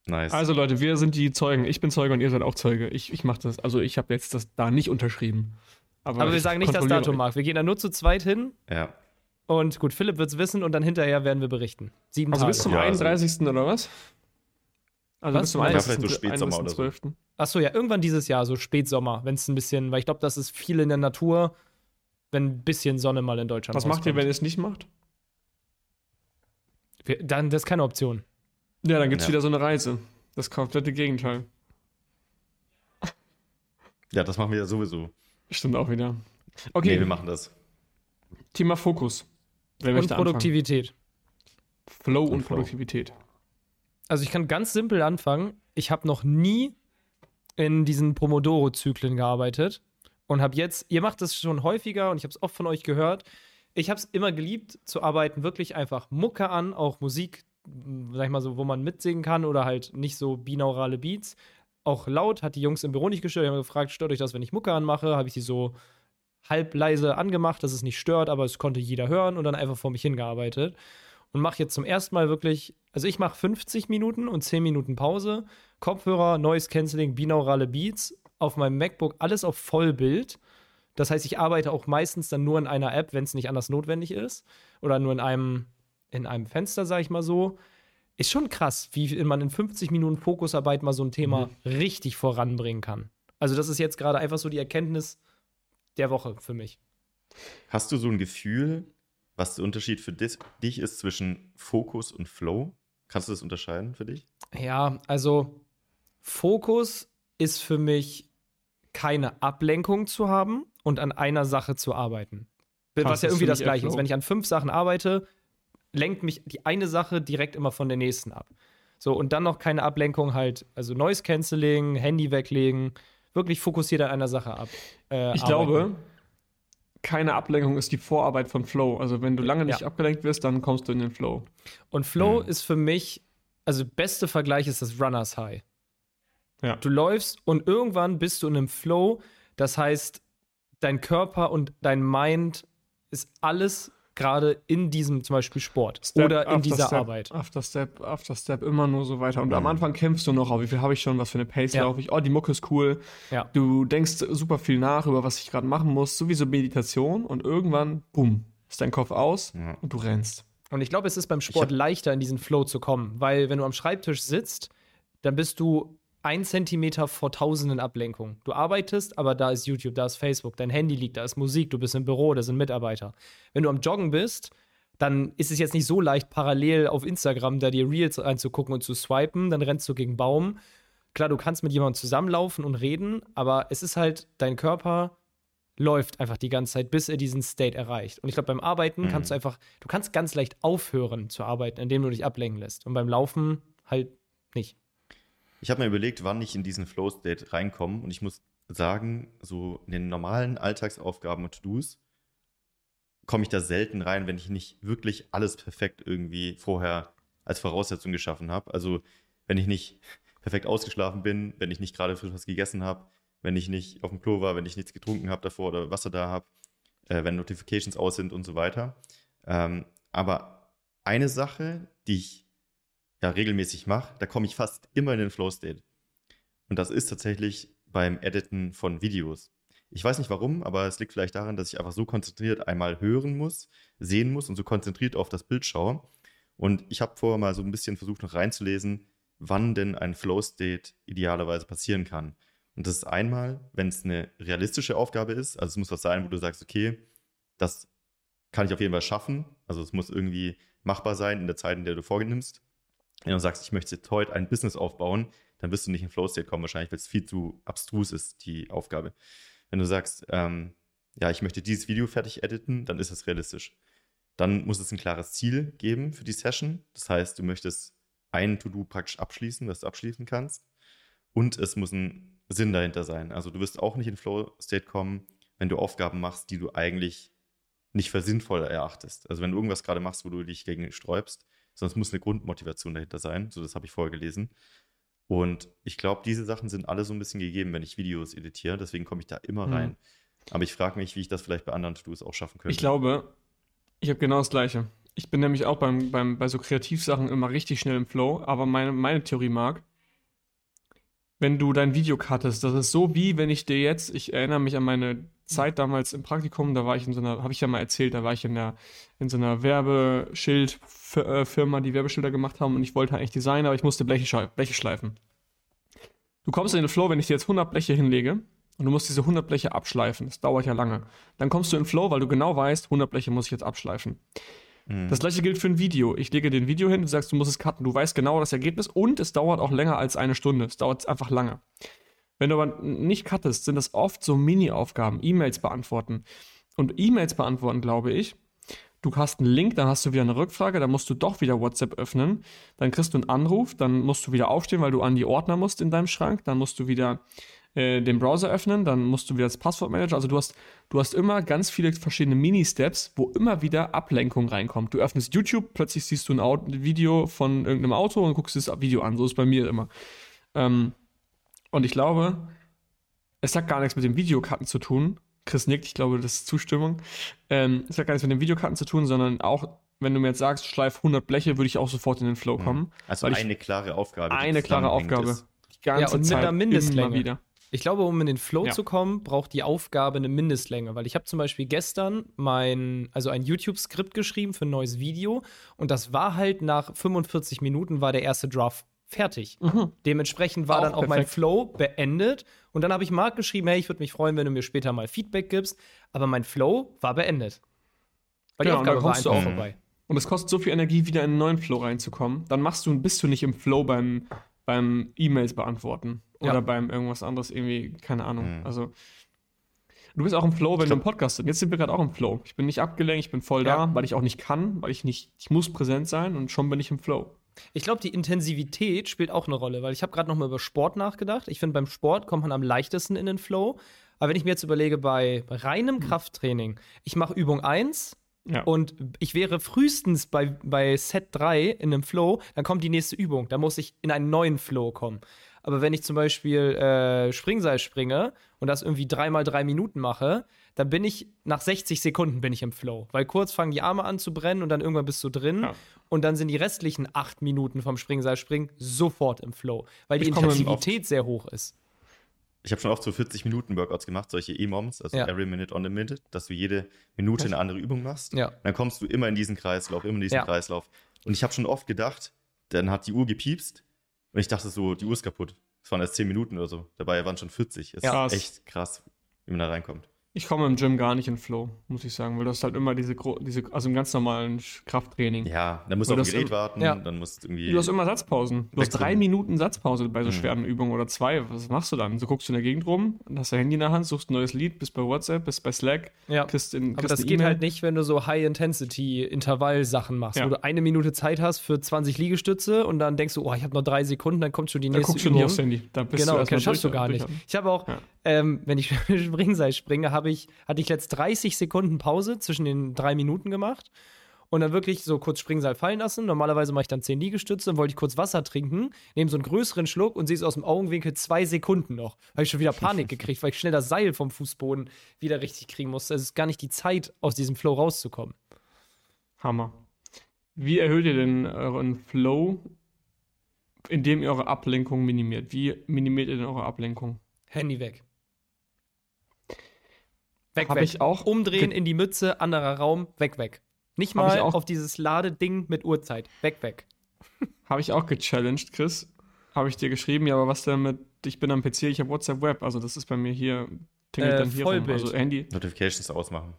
Nice. Also Leute, wir sind die Zeugen. Ich bin Zeuge und ihr seid auch Zeuge. Ich, ich mache das. Also ich habe jetzt das da nicht unterschrieben. Aber wir ich sagen nicht das Datum. Marc. Wir gehen da nur zu zweit hin ja. und gut, Philipp wird's wissen und dann hinterher werden wir berichten. Sieben Also Tage. bis zum Ja, also- 31. oder was? Also Was? bis zum Ja, 31. vielleicht so Spätsommer oder so. 31.12.. Achso, ja, irgendwann dieses Jahr, so Spätsommer, wenn es ein bisschen, weil ich glaube, das ist viel in der Natur, wenn ein bisschen Sonne mal in Deutschland Was macht ihr, wenn rauskommt. ihr es nicht macht? Wir, dann, das ist keine Option. Ja, dann gibt's Ja. wieder so eine Reise. Das komplette Gegenteil. ja, das machen wir ja sowieso. Stimmt auch wieder. Okay, Nee, wir machen das. Thema Fokus. Wer Und? Produktivität. Flow und, Und Flow. Produktivität. Also ich kann ganz simpel anfangen. Ich habe noch nie in diesen Pomodoro-Zyklen gearbeitet und habe jetzt, ihr macht das schon häufiger und ich habe es oft von euch gehört. Ich habe es immer geliebt zu arbeiten, wirklich einfach Mucke an, auch Musik, m, sag ich mal so, wo man mitsingen kann oder halt nicht so binaurale Beats. Auch laut, hat die Jungs im Büro nicht gestört. Die haben gefragt, stört euch das, wenn ich Mucke anmache? Habe ich sie so halb leise angemacht, dass es nicht stört, aber es konnte jeder hören und dann einfach vor mich hingearbeitet. Und mache jetzt zum ersten Mal wirklich, also ich mache 50 Minuten und 10 Minuten Pause, Kopfhörer, Noise Cancelling, binaurale Beats, auf meinem MacBook alles auf Vollbild. Das heißt, ich arbeite auch meistens dann nur in einer App, wenn es nicht anders notwendig ist. Oder nur in einem, in einem Fenster, sage ich mal so. Ist schon krass, wie man in 50 Minuten Fokusarbeit mal so ein Thema richtig voranbringen kann. Also, das ist jetzt gerade einfach so die Erkenntnis der Woche für mich. Hast du so ein Gefühl, was der Unterschied für dich ist zwischen Fokus und Flow? Kannst du das unterscheiden für dich? Ja, also Fokus ist für mich keine Ablenkung zu haben und an einer Sache zu arbeiten. Krass, Was ja irgendwie das Gleiche ist. Wenn ich an fünf Sachen arbeite, lenkt mich die eine Sache direkt immer von der nächsten ab. So, und dann noch keine Ablenkung halt, also Noise Cancelling, Handy weglegen, wirklich fokussiert an einer Sache ab. äh, Ich arbeiten. glaube, keine Ablenkung ist die Vorarbeit von Flow. Also wenn du lange nicht Ja. abgelenkt wirst, dann kommst du in den Flow. Und Flow Mhm. ist für mich, also beste Vergleich ist das Runners High. Ja. Du läufst und irgendwann bist du in einem Flow. Das heißt, dein Körper und dein Mind ist alles gerade in diesem zum Beispiel Sport Step oder in dieser Step, Arbeit. After Step, after Step, immer nur so weiter. Und am. Anfang kämpfst du noch, oh, wie viel habe ich schon, was für eine Pace Ja. laufe ich, oh, die Mucke ist cool. Ja. Du denkst super viel nach, über was ich gerade machen muss, sowieso Meditation und irgendwann, bumm, ist dein Kopf aus Ja. und du rennst. Und ich glaube, es ist beim Sport leichter, in diesen Flow zu kommen, weil wenn du am Schreibtisch sitzt, dann bist du ein Zentimeter vor tausenden Ablenkungen. Du arbeitest, aber da ist YouTube, da ist Facebook, dein Handy liegt, da ist Musik, du bist im Büro, da sind Mitarbeiter. Wenn du am Joggen bist, dann ist es jetzt nicht so leicht, parallel auf Instagram da dir Reels anzugucken und zu swipen, dann rennst du gegen Baum. Klar, du kannst mit jemandem zusammenlaufen und reden, aber es ist halt, dein Körper läuft einfach die ganze Zeit, bis er diesen State erreicht. Und ich glaube, beim Arbeiten Mhm. kannst du einfach, du kannst ganz leicht aufhören zu arbeiten, indem du dich ablenken lässt. Und beim Laufen halt nicht. Ich habe mir überlegt, wann ich in diesen Flow-State reinkomme und ich muss sagen, so in den normalen Alltagsaufgaben und To-Dos komme ich da selten rein, wenn ich nicht wirklich alles perfekt irgendwie vorher als Voraussetzung geschaffen habe. Also wenn ich nicht perfekt ausgeschlafen bin, wenn ich nicht gerade frisch was gegessen habe, wenn ich nicht auf dem Klo war, wenn ich nichts getrunken habe davor oder Wasser da habe, äh, wenn Notifications aus sind und so weiter. Ähm, aber eine Sache, die ich ja regelmäßig mache, da komme ich fast immer in den Flow-State. Und das ist tatsächlich beim Editen von Videos. Ich weiß nicht warum, aber es liegt vielleicht daran, dass ich einfach so konzentriert einmal hören muss, sehen muss und so konzentriert auf das Bild schaue. Und ich habe vorher mal so ein bisschen versucht noch reinzulesen, wann denn ein Flow-State idealerweise passieren kann. Und das ist einmal, wenn es eine realistische Aufgabe ist, also es muss was sein, wo du sagst, okay, das kann ich auf jeden Fall schaffen. Also es muss irgendwie machbar sein in der Zeit, in der du vornimmst. Wenn du sagst, ich möchte jetzt heute ein Business aufbauen, dann wirst du nicht in Flow-State kommen, wahrscheinlich, weil es viel zu abstrus ist, die Aufgabe. Wenn du sagst, ähm, ja, ich möchte dieses Video fertig editen, dann ist es realistisch. Dann muss es ein klares Ziel geben für die Session. Das heißt, du möchtest ein To-Do praktisch abschließen, was du abschließen kannst. Und es muss ein Sinn dahinter sein. Also du wirst auch nicht in Flow-State kommen, wenn du Aufgaben machst, die du eigentlich nicht für sinnvoll erachtest. Also wenn du irgendwas gerade machst, wo du dich gegen sträubst, sonst muss eine Grundmotivation dahinter sein. So, das habe ich vorher gelesen. Und ich glaube, diese Sachen sind alle so ein bisschen gegeben, wenn ich Videos editiere. Deswegen komme ich da immer mhm. rein. Aber ich frage mich, wie ich das vielleicht bei anderen To-Dos auch schaffen könnte. Ich glaube, ich habe genau das Gleiche. Ich bin nämlich auch beim, beim, bei so Kreativsachen immer richtig schnell im Flow. Aber meine, meine Theorie mag, wenn du dein Video cuttest, das ist so wie wenn ich dir jetzt, ich erinnere mich an meine Zeit damals im Praktikum, da war ich in so einer, habe ich ja mal erzählt, da war ich in der in so einer Werbeschildfirma, die Werbeschilder gemacht haben und ich wollte eigentlich Designer, aber ich musste Bleche, Bleche schleifen. Du kommst in den Flow, wenn ich dir jetzt 100 Bleche hinlege und du musst diese 100 Bleche abschleifen, das dauert ja lange. Dann kommst du in den Flow, weil du genau weißt, 100 Bleche muss ich jetzt abschleifen. Mhm. Das gleiche gilt für ein Video. Ich lege dir ein Video hin, du sagst, du musst es cutten. Du weißt genau das Ergebnis und es dauert auch länger als eine Stunde. Es dauert einfach lange. Wenn du aber nicht cuttest, sind das oft so Mini-Aufgaben, E-Mails beantworten. Und E-Mails beantworten, glaube ich, du hast einen Link, dann hast du wieder eine Rückfrage, dann musst du doch wieder WhatsApp öffnen, dann kriegst du einen Anruf, dann musst du wieder aufstehen, weil du an die Ordner musst in deinem Schrank, dann musst du wieder äh, den Browser öffnen, dann musst du wieder das Passwortmanager. Also du hast, du hast immer ganz viele verschiedene Mini-Steps, wo immer wieder Ablenkung reinkommt. Du öffnest YouTube, plötzlich siehst du ein, Auto, Video von irgendeinem Auto und guckst das Video an. So ist es bei mir immer. Ähm, und ich glaube, es hat gar nichts mit dem Videokarten zu tun. Chris nickt, ich glaube, das ist Zustimmung. Ähm, es hat gar nichts mit den Videokarten zu tun, sondern auch, wenn du mir jetzt sagst, schleif 100 Bleche, würde ich auch sofort in den Flow mhm. kommen. Also eine klare Aufgabe. Eine klare Aufgabe. Ist. Die ganze ja, und Zeit mit einer Mindestlänge. wieder. Ich glaube, um in den Flow ja. zu kommen, braucht die Aufgabe eine Mindestlänge, weil ich habe zum Beispiel gestern mein, also ein YouTube-Skript geschrieben für ein neues Video und das war halt nach 45 Minuten war der erste Draft fertig. Mhm. Dementsprechend war auch dann auch perfekt. mein Flow beendet. Und dann habe ich Marc geschrieben, hey, ich würde mich freuen, wenn du mir später mal Feedback gibst. Aber mein Flow war beendet. Weil die ja, Aufgabe war einfach auch vorbei. Und es kostet so viel Energie, wieder in einen neuen Flow reinzukommen. Dann machst du, bist du nicht im Flow beim, beim E-Mails beantworten. Oder ja. beim irgendwas anderes irgendwie, keine Ahnung. Mhm. Also. Du bist auch im Flow, wenn du im Podcast bist. Jetzt sind wir gerade auch im Flow. Ich bin nicht abgelenkt, ich bin voll ja. da, weil ich auch nicht kann, weil ich nicht, ich muss präsent sein und schon bin ich im Flow. Ich glaube, die Intensivität spielt auch eine Rolle, weil ich habe gerade noch mal über Sport nachgedacht. Ich finde, beim Sport kommt man am leichtesten in den Flow. Aber wenn ich mir jetzt überlege, bei, reinem hm. Krafttraining, ich mache Übung 1 ja. und ich wäre frühestens bei, bei Set 3 in einem Flow, dann kommt die nächste Übung. Da muss ich in einen neuen Flow kommen. Aber wenn ich zum Beispiel äh, Springseil springe und das irgendwie dreimal drei Minuten mache, dann bin ich nach 60 Sekunden bin ich im Flow. Weil kurz fangen die Arme an zu brennen und dann irgendwann bist du drin. Ja. Und dann sind die restlichen acht Minuten vom Springseilspringen sofort im Flow. Weil die Intensivität sehr hoch ist. Ich habe schon oft so 40 Minuten Workouts gemacht, solche E-Moms, also ja. every minute on the minute, dass du jede Minute eine andere Übung machst. Ja. Dann kommst du immer in diesen Kreislauf, immer in diesen ja. Kreislauf. Und ich habe schon oft gedacht, dann hat die Uhr gepiepst und ich dachte so, die Uhr ist kaputt. Es waren erst 10 Minuten oder so. Dabei waren schon 40. Es ja. ist echt krass, wie man da reinkommt. Ich komme im Gym gar nicht in Flow, muss ich sagen, weil du hast halt immer diese, diese also im ganz normalen Krafttraining. Ja, dann musst du auf ein Gerät warten, ja. dann musst du irgendwie. Du hast immer Satzpausen. Du hast drei Minuten Satzpause bei so mhm. schweren Übungen oder zwei. Was machst du dann? So guckst du in der Gegend rum, hast dein Handy in der Hand, suchst ein neues Lied, bist bei WhatsApp, bist bei Slack, ja. kriegst in kriegst Aber das geht e halt nicht, wenn du so High-Intensity-Intervall-Sachen machst, ja. wo du eine Minute Zeit hast für 20 Liegestütze und dann denkst du, oh, ich habe noch drei Sekunden, dann kommt schon die nächste dann guckst Übung. Du nicht aufs Handy. Da bist genau, du das schaffst du gar nicht. Ich habe auch, ähm, wenn ich Springseil springe, habe ich, hatte ich letzt 30 Sekunden Pause zwischen den drei Minuten gemacht. und dann wirklich so kurz Springseil fallen lassen. Normalerweise mache ich dann 10 Liegestütze, dann wollte ich kurz Wasser trinken, nehme so einen größeren Schluck und sehe es aus dem Augenwinkel zwei Sekunden noch. Habe ich schon wieder Panik gekriegt, weil ich schnell das Seil vom Fußboden wieder richtig kriegen musste. Es ist gar nicht die Zeit, aus diesem Flow rauszukommen. Hammer. Wie erhöht ihr denn euren Flow, indem ihr eure Ablenkung minimiert? Wie minimiert ihr denn eure Ablenkung? Handy weg. Weg, Hab weg. ich auch Umdrehen in die Mütze, anderer Raum, weg, weg. Nicht mal auch- auf dieses Ladeding mit Uhrzeit. Weg, weg. Habe ich auch gechallenged, Chris. Habe ich dir geschrieben, ja, aber was denn mit, ich bin am PC, ich habe WhatsApp Web, also das ist bei mir hier, tingelt Äh, dann hier rum. Vollbild. Also Handy, Notifications ausmachen.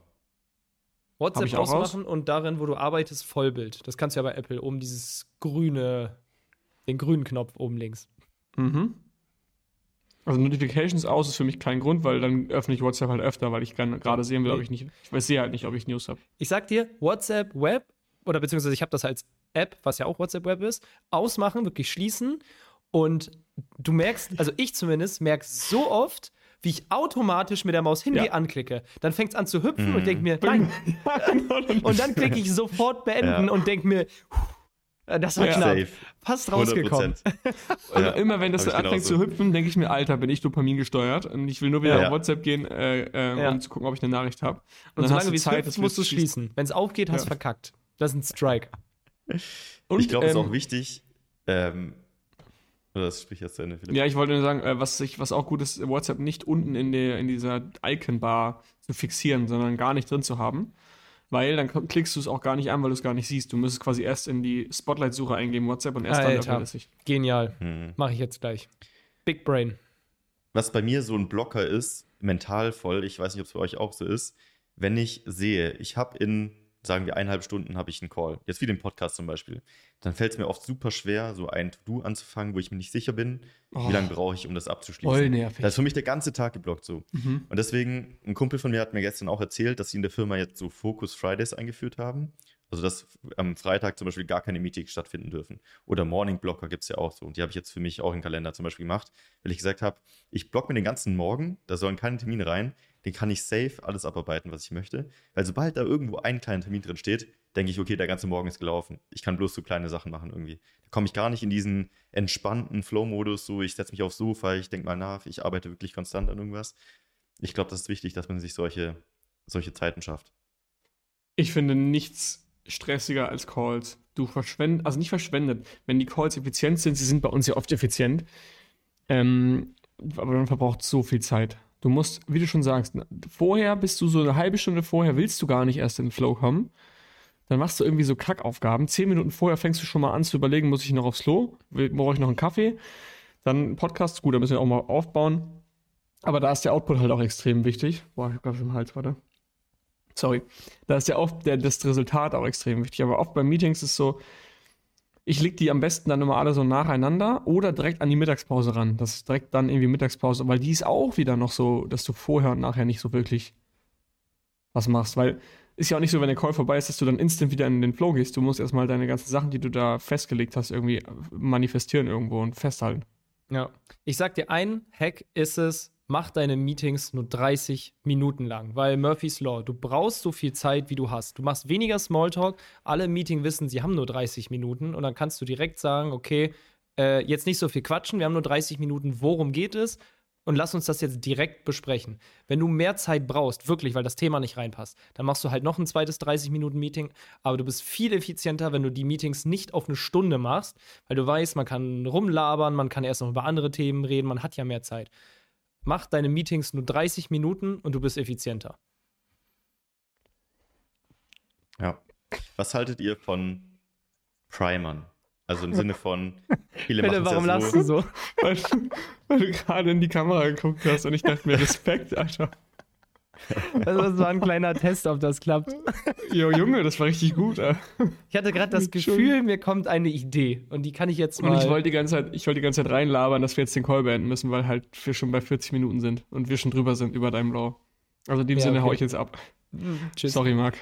WhatsApp ich auch ausmachen und darin, wo du arbeitest, Vollbild. Das kannst du ja bei Apple oben dieses grüne, den grünen Knopf oben links. Mhm. Also Notifications aus ist für mich kein Grund, weil dann öffne ich WhatsApp halt öfter, weil ich gerade sehen will, ob ich nicht, ich weiß, sehe halt nicht, ob ich News habe. Ich sag dir, WhatsApp Web, oder beziehungsweise ich habe das als App, was ja auch WhatsApp Web ist, ausmachen, wirklich schließen. Und du merkst, also ich zumindest, merke so oft, wie ich automatisch mit der Maus Handy Ja. anklicke. Dann fängt es an zu hüpfen Mhm. und ich denke mir, nein. Und dann klicke ich sofort beenden Ja. und denke mir, äh, das war Ja. knapp. Safe. Fast rausgekommen. 100%. Und Ja, immer wenn das so anfängt genauso. zu hüpfen, denke ich mir, Alter, bin ich Dopamin gesteuert und ich will nur wieder Ja. auf WhatsApp gehen, äh, äh, Ja. um zu gucken, ob ich eine Nachricht habe. Und solange wie es hüpft, das musst du schließen. Wenn es aufgeht, hast du Ja. verkackt. Das ist ein Strike. Und, ich glaube, es ist ähm, auch wichtig. Ähm, oder das sprich jetzt zu Ende, Philipp. Ja, ich wollte nur sagen, äh, was, ich, was auch gut ist, WhatsApp nicht unten in, der, in dieser Icon-Bar zu fixieren, sondern gar nicht drin zu haben. Weil dann klickst du es auch gar nicht an, weil du es gar nicht siehst. Du müsstest quasi erst in die Spotlight-Suche eingeben, WhatsApp, und erst dann Alter. öffnet es sich. Genial. Hm. Mache ich jetzt gleich. Big Brain. Was bei mir so ein Blocker ist, mental voll, ich weiß nicht, ob es bei euch auch so ist, wenn ich sehe, ich habe in, sagen wir, eineinhalb Stunden habe ich einen Call, jetzt wie den Podcast zum Beispiel, dann fällt es mir oft super schwer, so ein To-Do anzufangen, wo ich mir nicht sicher bin, Oh, wie lange brauche ich, um das abzuschließen. Voll nervig. Da ist für mich der ganze Tag geblockt so. Mhm. Und deswegen, ein Kumpel von mir hat mir gestern auch erzählt, dass sie in der Firma jetzt so Focus Fridays eingeführt haben. Also, dass am Freitag zum Beispiel gar keine Meetings stattfinden dürfen. Oder Morning Blocker gibt es ja auch so. Und die habe ich jetzt für mich auch im Kalender zum Beispiel gemacht, weil ich gesagt habe, ich block mir den ganzen Morgen, da sollen keine Termine rein, den kann ich safe alles abarbeiten, was ich möchte. Weil sobald da irgendwo ein kleiner Termin drin steht, denke ich, okay, der ganze Morgen ist gelaufen. Ich kann bloß so kleine Sachen machen irgendwie. Da komme ich gar nicht in diesen entspannten Flow-Modus, so ich setze mich aufs Sofa, ich denke mal nach, ich arbeite wirklich konstant an irgendwas. Ich glaube, das ist wichtig, dass man sich solche, solche Zeiten schafft. Ich finde nichts stressiger als Calls. Du verschwendest, also nicht verschwendet. Wenn die Calls effizient sind, sie sind bei uns ja oft effizient, ähm, aber dann verbraucht so viel Zeit. Du musst, wie du schon sagst, vorher bist du so eine halbe Stunde vorher, willst du gar nicht erst in den Flow kommen. Dann machst du irgendwie so Kackaufgaben. Zehn Minuten vorher fängst du schon mal an zu überlegen, muss ich noch aufs Klo? Brauche ich noch einen Kaffee? Dann Podcast, gut, da müssen wir auch mal aufbauen. Aber da ist der Output halt auch extrem wichtig. Boah, ich hab grad schon Hals, warte. Sorry. Da ist ja der, das Resultat auch extrem wichtig. Aber oft bei Meetings ist so, ich leg die am besten dann immer alle so nacheinander oder direkt an die Mittagspause ran. Das ist direkt dann irgendwie Mittagspause, weil die ist auch wieder noch so, dass du vorher und nachher nicht so wirklich was machst. Weil ist ja auch nicht so, wenn der Call vorbei ist, dass du dann instant wieder in den Flow gehst. Du musst erstmal deine ganzen Sachen, die du da festgelegt hast, irgendwie manifestieren irgendwo und festhalten. Ja. Ich sag dir, ein Hack ist es, mach deine Meetings nur 30 Minuten lang, weil Murphy's Law, du brauchst so viel Zeit, wie du hast. Du machst weniger Smalltalk, alle im Meeting wissen, sie haben nur 30 Minuten und dann kannst du direkt sagen, okay, äh, jetzt nicht so viel quatschen, wir haben nur 30 Minuten, worum geht es? Und lass uns das jetzt direkt besprechen. Wenn du mehr Zeit brauchst, wirklich, weil das Thema nicht reinpasst, dann machst du halt noch ein zweites 30-Minuten-Meeting. Aber du bist viel effizienter, wenn du die Meetings nicht auf eine Stunde machst, weil du weißt, man kann rumlabern, man kann erst noch über andere Themen reden, man hat ja mehr Zeit. Mach deine Meetings nur 30 Minuten und du bist effizienter. Ja. Was haltet ihr von Primern? Also im Sinne von, viele Philipp, machen warum ja lachst so, du so? Weil, du- weil du gerade in die Kamera geguckt hast und ich dachte mir, Respekt, Alter. Also, das war ein kleiner Test, ob das klappt. Jo, Junge, das war richtig gut. Ey. Ich hatte gerade das. Gefühl, mir kommt eine Idee und die kann ich jetzt mal. Und ich wollte die ganze Zeit, ich wollte die ganze Zeit reinlabern, dass wir jetzt den Call beenden müssen, weil halt wir schon bei 40 Minuten sind und wir schon drüber sind über deinem Blau. Also in dem Ja, Sinne hau okay. ich jetzt ab. Tschüss. Sorry, Marc.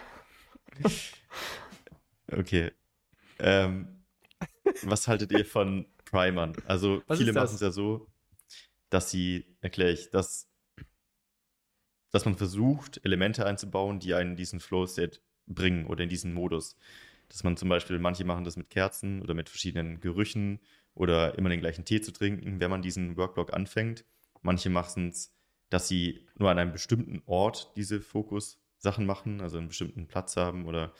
Okay. Ähm, was haltet ihr von Primern? Also Was viele machen es ja so, dass sie, erkläre ich, dass, dass man versucht, Elemente einzubauen, die einen in diesen Flow-State bringen oder in diesen Modus. Dass man zum Beispiel, manche machen das mit Kerzen oder mit verschiedenen Gerüchen oder immer den gleichen Tee zu trinken, wenn man diesen Workblock anfängt. Manche machen es, dass sie nur an einem bestimmten Ort diese Fokus-Sachen machen, also einen bestimmten Platz haben oder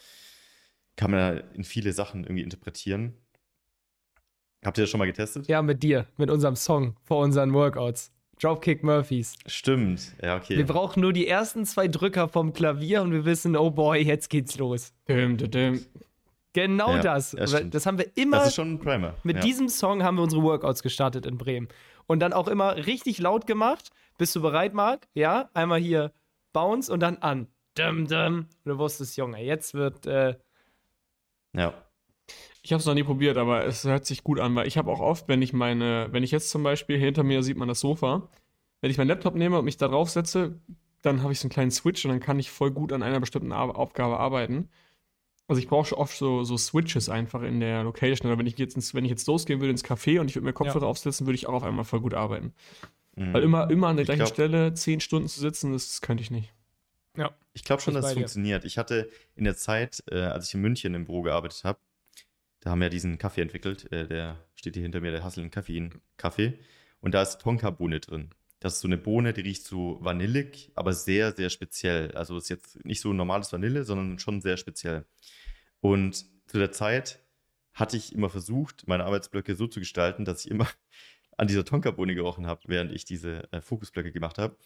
kann man in viele Sachen irgendwie interpretieren. Habt ihr das schon mal getestet? Ja, mit dir, mit unserem Song vor unseren Workouts. Dropkick Murphys. Stimmt, ja, okay. Wir brauchen nur die ersten zwei Drücker vom Klavier und wir wissen, oh boy, jetzt geht's los. Dim, dim, dim. Genau Ja, das. ja, stimmt. das haben wir immer. das ist schon ein Primer. mit ja. diesem Song haben wir unsere Workouts gestartet in Bremen. Und dann auch immer richtig laut gemacht. Bist du bereit, Marc? Ja, einmal hier Bounce und dann an. Dum, dum. Und du wusstest, Junge, jetzt wird. Äh, Ja. Ich habe es noch nie probiert, aber es hört sich gut an, weil ich habe auch oft, wenn ich meine, wenn ich jetzt zum Beispiel hinter mir sieht man das Sofa, wenn ich meinen Laptop nehme und mich da drauf setze, dann habe ich so einen kleinen Switch und dann kann ich voll gut an einer bestimmten Ar Aufgabe arbeiten. Also ich brauche oft so, so Switches einfach in der Location. Oder wenn ich jetzt, ins, wenn ich jetzt losgehen würde ins Café und ich würde mir Kopfhörer aufsetzen, würde ich auch auf einmal voll gut arbeiten. Mhm. Weil immer, immer an der Ich gleichen glaub- Stelle zehn Stunden zu sitzen, das könnte ich nicht. ja. Ich glaube schon, dass es funktioniert. Ich hatte in der Zeit, äh, als ich in München im Büro gearbeitet habe, da haben wir diesen Kaffee entwickelt. Äh, der steht hier hinter mir, der Hassel Kaffein Kaffee. Und da ist Tonka-Bohne drin. Das ist so eine Bohne, die riecht so vanillig, aber sehr, sehr speziell. Also ist jetzt nicht so ein normales Vanille, sondern schon sehr speziell. Und zu der Zeit hatte ich immer versucht, meine Arbeitsblöcke so zu gestalten, dass ich immer an dieser Tonka-Bohne gerochen habe, während ich diese äh, Fokusblöcke gemacht habe.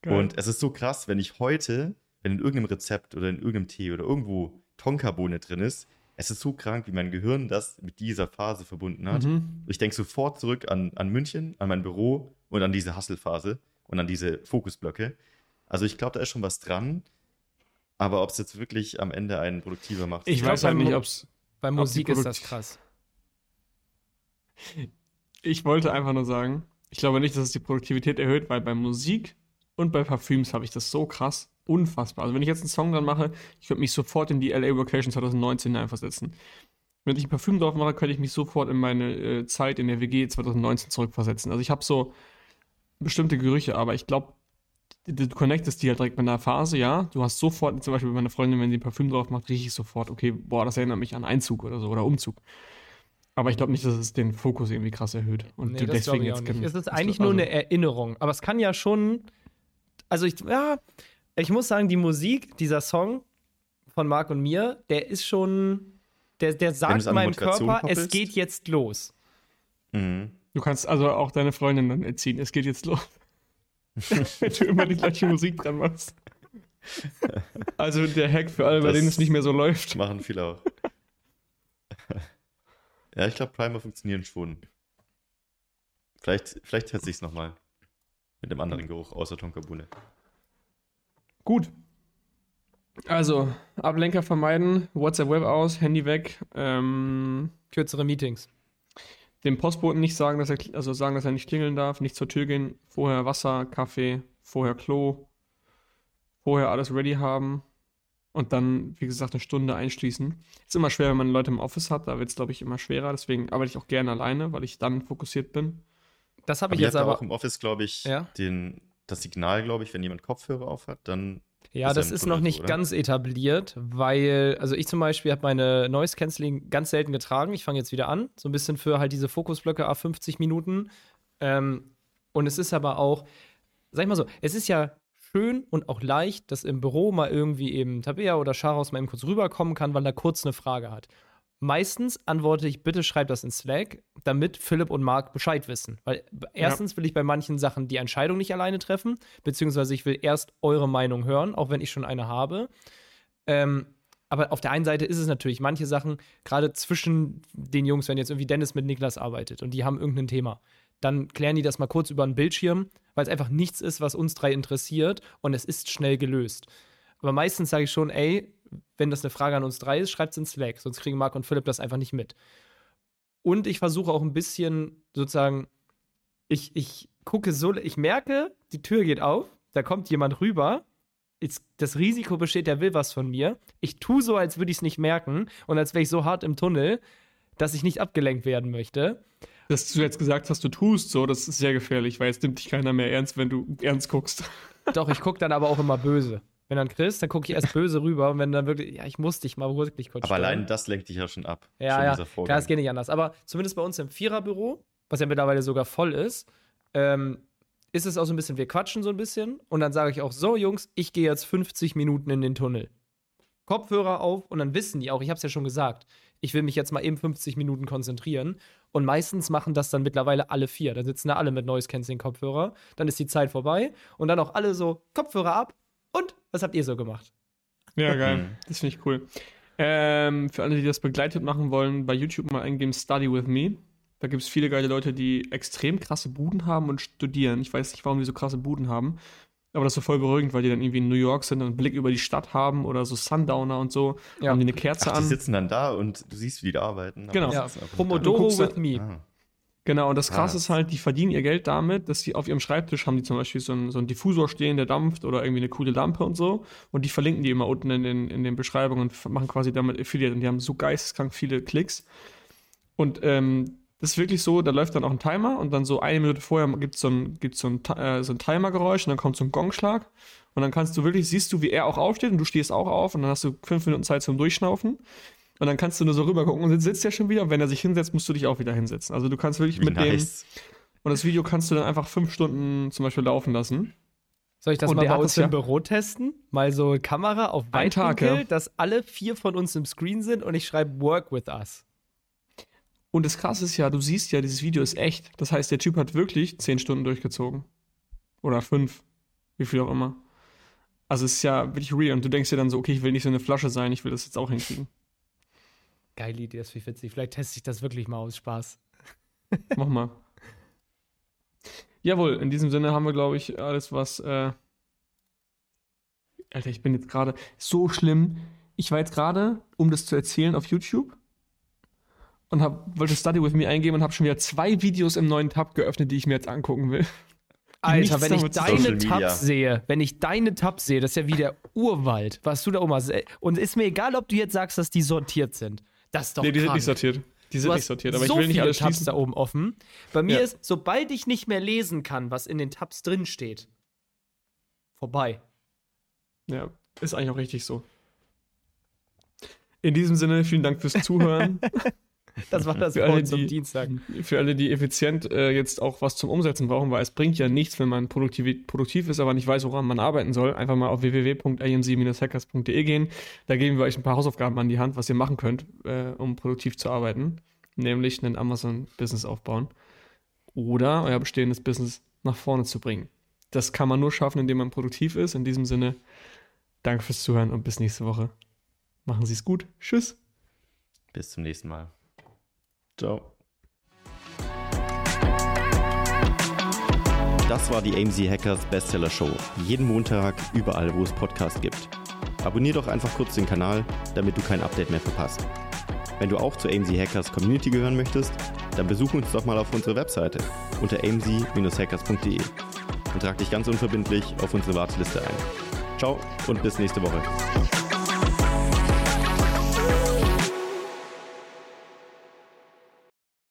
Geil. Und es ist so krass, wenn ich heute, wenn in irgendeinem Rezept oder in irgendeinem Tee oder irgendwo Tonkabohne drin ist, es ist so krank, wie mein Gehirn das mit dieser Phase verbunden hat. Mhm. Ich denke sofort zurück an, an München, an mein Büro und an diese Hustle-Phase und an diese Fokusblöcke. Also ich glaube, da ist schon was dran. Aber ob es jetzt wirklich am Ende einen produktiver macht, Ich weiß halt nicht, ob es Bei Musik ist das krass. Ich wollte einfach nur sagen, ich glaube nicht, dass es die Produktivität erhöht, weil bei Musik und bei Parfüms habe ich das so krass, unfassbar. Also wenn ich jetzt einen Song dann mache, ich würde mich sofort in die LA Vacation 2019 hineinversetzen. Wenn ich ein Parfüm drauf mache, könnte ich mich sofort in meine äh, Zeit in der WG 2019 zurückversetzen. Also ich habe so bestimmte Gerüche, aber ich glaube, du connectest die halt direkt mit einer Phase, ja. Du hast sofort, zum Beispiel bei meiner Freundin, wenn sie ein Parfüm drauf macht, rieche ich sofort, okay, boah, das erinnert mich an Einzug oder so oder Umzug. Aber ich glaube nicht, dass es den Fokus irgendwie krass erhöht. Und Nee, du deswegen jetzt Es ist eigentlich nur also- eine Erinnerung. Aber es kann ja schon. Also ich, ja, ich muss sagen, die Musik, dieser Song von Marc und mir, der ist schon. Der, der sagt es meinem Körper, es koppelst? geht jetzt los. Mhm. Du kannst also auch deine Freundin dann erziehen. Es geht jetzt los. Wenn du immer die gleiche Musik dran machst. Also der Hack für alle, bei Das- denen es nicht mehr so läuft. machen viele auch. ja, ich glaube, Primer funktionieren schon. Vielleicht, vielleicht teste ich es nochmal. Mit einem anderen Geruch außer Tonkabohne. Gut. Also, Ablenker vermeiden, WhatsApp Web aus, Handy weg, ähm, Kürzere Meetings. dem Postboten nicht sagen, dass er, also sagen, dass er nicht klingeln darf, nicht zur Tür gehen, vorher Wasser, Kaffee, vorher Klo, vorher alles ready haben und dann, wie gesagt, eine Stunde einschließen. Ist immer schwer, wenn man Leute im Office hat, da wird es, glaube ich, immer schwerer. Deswegen arbeite ich auch gerne alleine, weil ich dann fokussiert bin. Das habe ich jetzt aber. auch im Office, glaube ich, Ja? den, das Signal, glaube ich, wenn jemand Kopfhörer auf hat, dann Ja, Ist das ist noch nicht oder? ganz etabliert, weil, also ich zum Beispiel habe meine Noise Cancelling ganz selten getragen. Ich fange jetzt wieder an, so ein bisschen für halt diese Fokusblöcke auf 50 Minuten. Ähm, und es ist aber auch, sag ich mal so, es ist ja schön und auch leicht, dass im Büro mal irgendwie eben Tabea oder Scharos mal eben kurz rüberkommen kann, weil er kurz eine Frage hat. Meistens antworte ich, bitte schreib das in Slack, damit Philipp und Marc Bescheid wissen. Weil erstens will ich bei manchen Sachen die Entscheidung nicht alleine treffen, beziehungsweise ich will erst eure Meinung hören, auch wenn ich schon eine habe. Ähm, aber auf der einen Seite ist es natürlich manche Sachen, gerade zwischen den Jungs, wenn jetzt irgendwie Dennis mit Niklas arbeitet und die haben irgendein Thema, dann klären die das mal kurz über einen Bildschirm, weil es einfach nichts ist, was uns drei interessiert und es ist schnell gelöst. Aber meistens sage ich schon, ey, wenn das eine Frage an uns drei ist, schreibt es in Slack, sonst kriegen Marc und Philipp das einfach nicht mit. Und ich versuche auch ein bisschen sozusagen, ich, ich gucke so, ich merke, die Tür geht auf, da kommt jemand rüber, ist, das Risiko besteht, der will was von mir. Ich tue so, als würde ich es nicht merken und als wäre ich so hart im Tunnel, dass ich nicht abgelenkt werden möchte. Dass du jetzt gesagt hast, du tust so, das ist sehr gefährlich, weil jetzt nimmt dich keiner mehr ernst, wenn du ernst guckst. Doch, ich gucke dann aber auch immer böse, Wenn dann Chris, dann gucke ich erst böse rüber und wenn dann wirklich, ja, ich muss dich mal wirklich kurz Aber stellen. allein das lenkt dich ja schon ab. Ja, schon ja, klar, es geht nicht anders. Aber zumindest bei uns im Viererbüro, was ja mittlerweile sogar voll ist, ähm, ist es auch so ein bisschen, wir quatschen so ein bisschen und dann sage ich auch, so Jungs, ich gehe jetzt 50 Minuten in den Tunnel. Kopfhörer auf und dann wissen die auch, ich habe es ja schon gesagt, ich will mich jetzt mal eben 50 Minuten konzentrieren und meistens machen das dann mittlerweile alle vier. Dann sitzen da alle mit Noise Cancelling Kopfhörer, dann ist die Zeit vorbei und dann auch alle so Kopfhörer ab und was habt ihr so gemacht? Ja, geil. Mhm. Das finde ich cool. Ähm, für alle, die das begleitet machen wollen, bei YouTube mal eingeben Study with Me. Da gibt es viele geile Leute, die extrem krasse Buden haben und studieren. Ich weiß nicht, warum die so krasse Buden haben. Aber das ist so voll beruhigend, weil die dann irgendwie in New York sind und einen Blick über die Stadt haben oder so Sundowner und so. Ja. Haben die eine Kerze Ach, die an. sitzen dann da und du siehst, wie die da arbeiten. Genau. das Ja, guckst with me. Ah. Genau, und das Krasse Ah. ist halt, die verdienen ihr Geld damit, dass sie auf ihrem Schreibtisch haben die zum Beispiel so einen, so einen Diffusor stehen, der dampft oder irgendwie eine coole Lampe und so. Und die verlinken die immer unten in den, in den Beschreibungen und machen quasi damit Affiliate. Und die haben so geisteskrank viele Klicks. Und ähm, das ist wirklich so, da läuft dann auch ein Timer und dann so eine Minute vorher gibt es so ein, gibt's so ein, äh, so ein Timergeräusch und dann kommt so ein Gongschlag. Und dann kannst du wirklich, siehst du, wie er auch aufsteht und du stehst auch auf und dann hast du fünf Minuten Zeit zum Durchschnaufen. Und dann kannst du nur so rüber gucken und dann sitzt er schon wieder. Und wenn er sich hinsetzt, musst du dich auch wieder hinsetzen. Also du kannst wirklich Wie mit dem. nice. Und das Video kannst du dann einfach fünf Stunden zum Beispiel laufen lassen. Soll ich das Und mal bei uns ja- im Büro testen? Mal so Kamera auf Weitwinkel, ja. dass alle vier von uns im Screen sind und ich schreibe Work with us. Und das Krasse ist ja, du siehst ja, dieses Video ist echt. Das heißt, der Typ hat wirklich zehn Stunden durchgezogen. Oder fünf. Wie viel auch immer. Also es ist ja wirklich real. Und du denkst dir dann so, okay, ich will nicht so eine Flasche sein, ich will das jetzt auch hinkriegen. Geile Idee, das ist wie witzig. Vielleicht teste ich das wirklich mal aus Spaß. Mach mal. Jawohl, in diesem Sinne haben wir, glaube ich, alles, was. Äh Alter, ich bin jetzt gerade so schlimm. Ich war jetzt gerade, um das zu erzählen, auf YouTube und hab, wollte Study with Me eingeben und habe schon wieder zwei Videos im neuen Tab geöffnet, die ich mir jetzt angucken will. Alter, wenn ich deine. Tabs sehe, wenn ich deine Tabs sehe, das ist ja wie der Urwald, was du da oben hast. Und ist mir egal, ob du jetzt sagst, dass die sortiert sind. Das ist doch nee, die sind krank. nicht sortiert. Die sind nicht sortiert, aber so ich will nicht alles Tabs schließen. da oben offen. Bei mir Ja. ist, sobald ich nicht mehr lesen kann, was in den Tabs drin steht, vorbei. Ja, ist eigentlich auch richtig so. In diesem Sinne, vielen Dank fürs Zuhören. Das war das Für alle, am die- Dienstag. Für alle, die effizient äh, jetzt auch was zum Umsetzen brauchen, weil es bringt ja nichts, wenn man produktiv, produktiv ist, aber nicht weiß, woran man arbeiten soll. Einfach mal auf www.amc-hackers.de gehen. Da geben wir euch ein paar Hausaufgaben an die Hand, was ihr machen könnt, äh, um produktiv zu arbeiten. Nämlich ein Amazon-Business aufbauen. Oder euer bestehendes Business nach vorne zu bringen. Das kann man nur schaffen, indem man produktiv ist. In diesem Sinne, danke fürs Zuhören und bis nächste Woche. Machen Sie es gut. Tschüss. Bis zum nächsten Mal. Ciao. Das war die AMZ Hackers Bestseller Show. Jeden Montag, überall, wo es Podcasts gibt. Abonnier doch einfach kurz den Kanal, damit du kein Update mehr verpasst. Wenn du auch zur AMZ Hackers Community gehören möchtest, dann besuch uns doch mal auf unserer Webseite unter amz-hackers.de und trag dich ganz unverbindlich auf unsere Warteliste ein. Ciao und bis nächste Woche.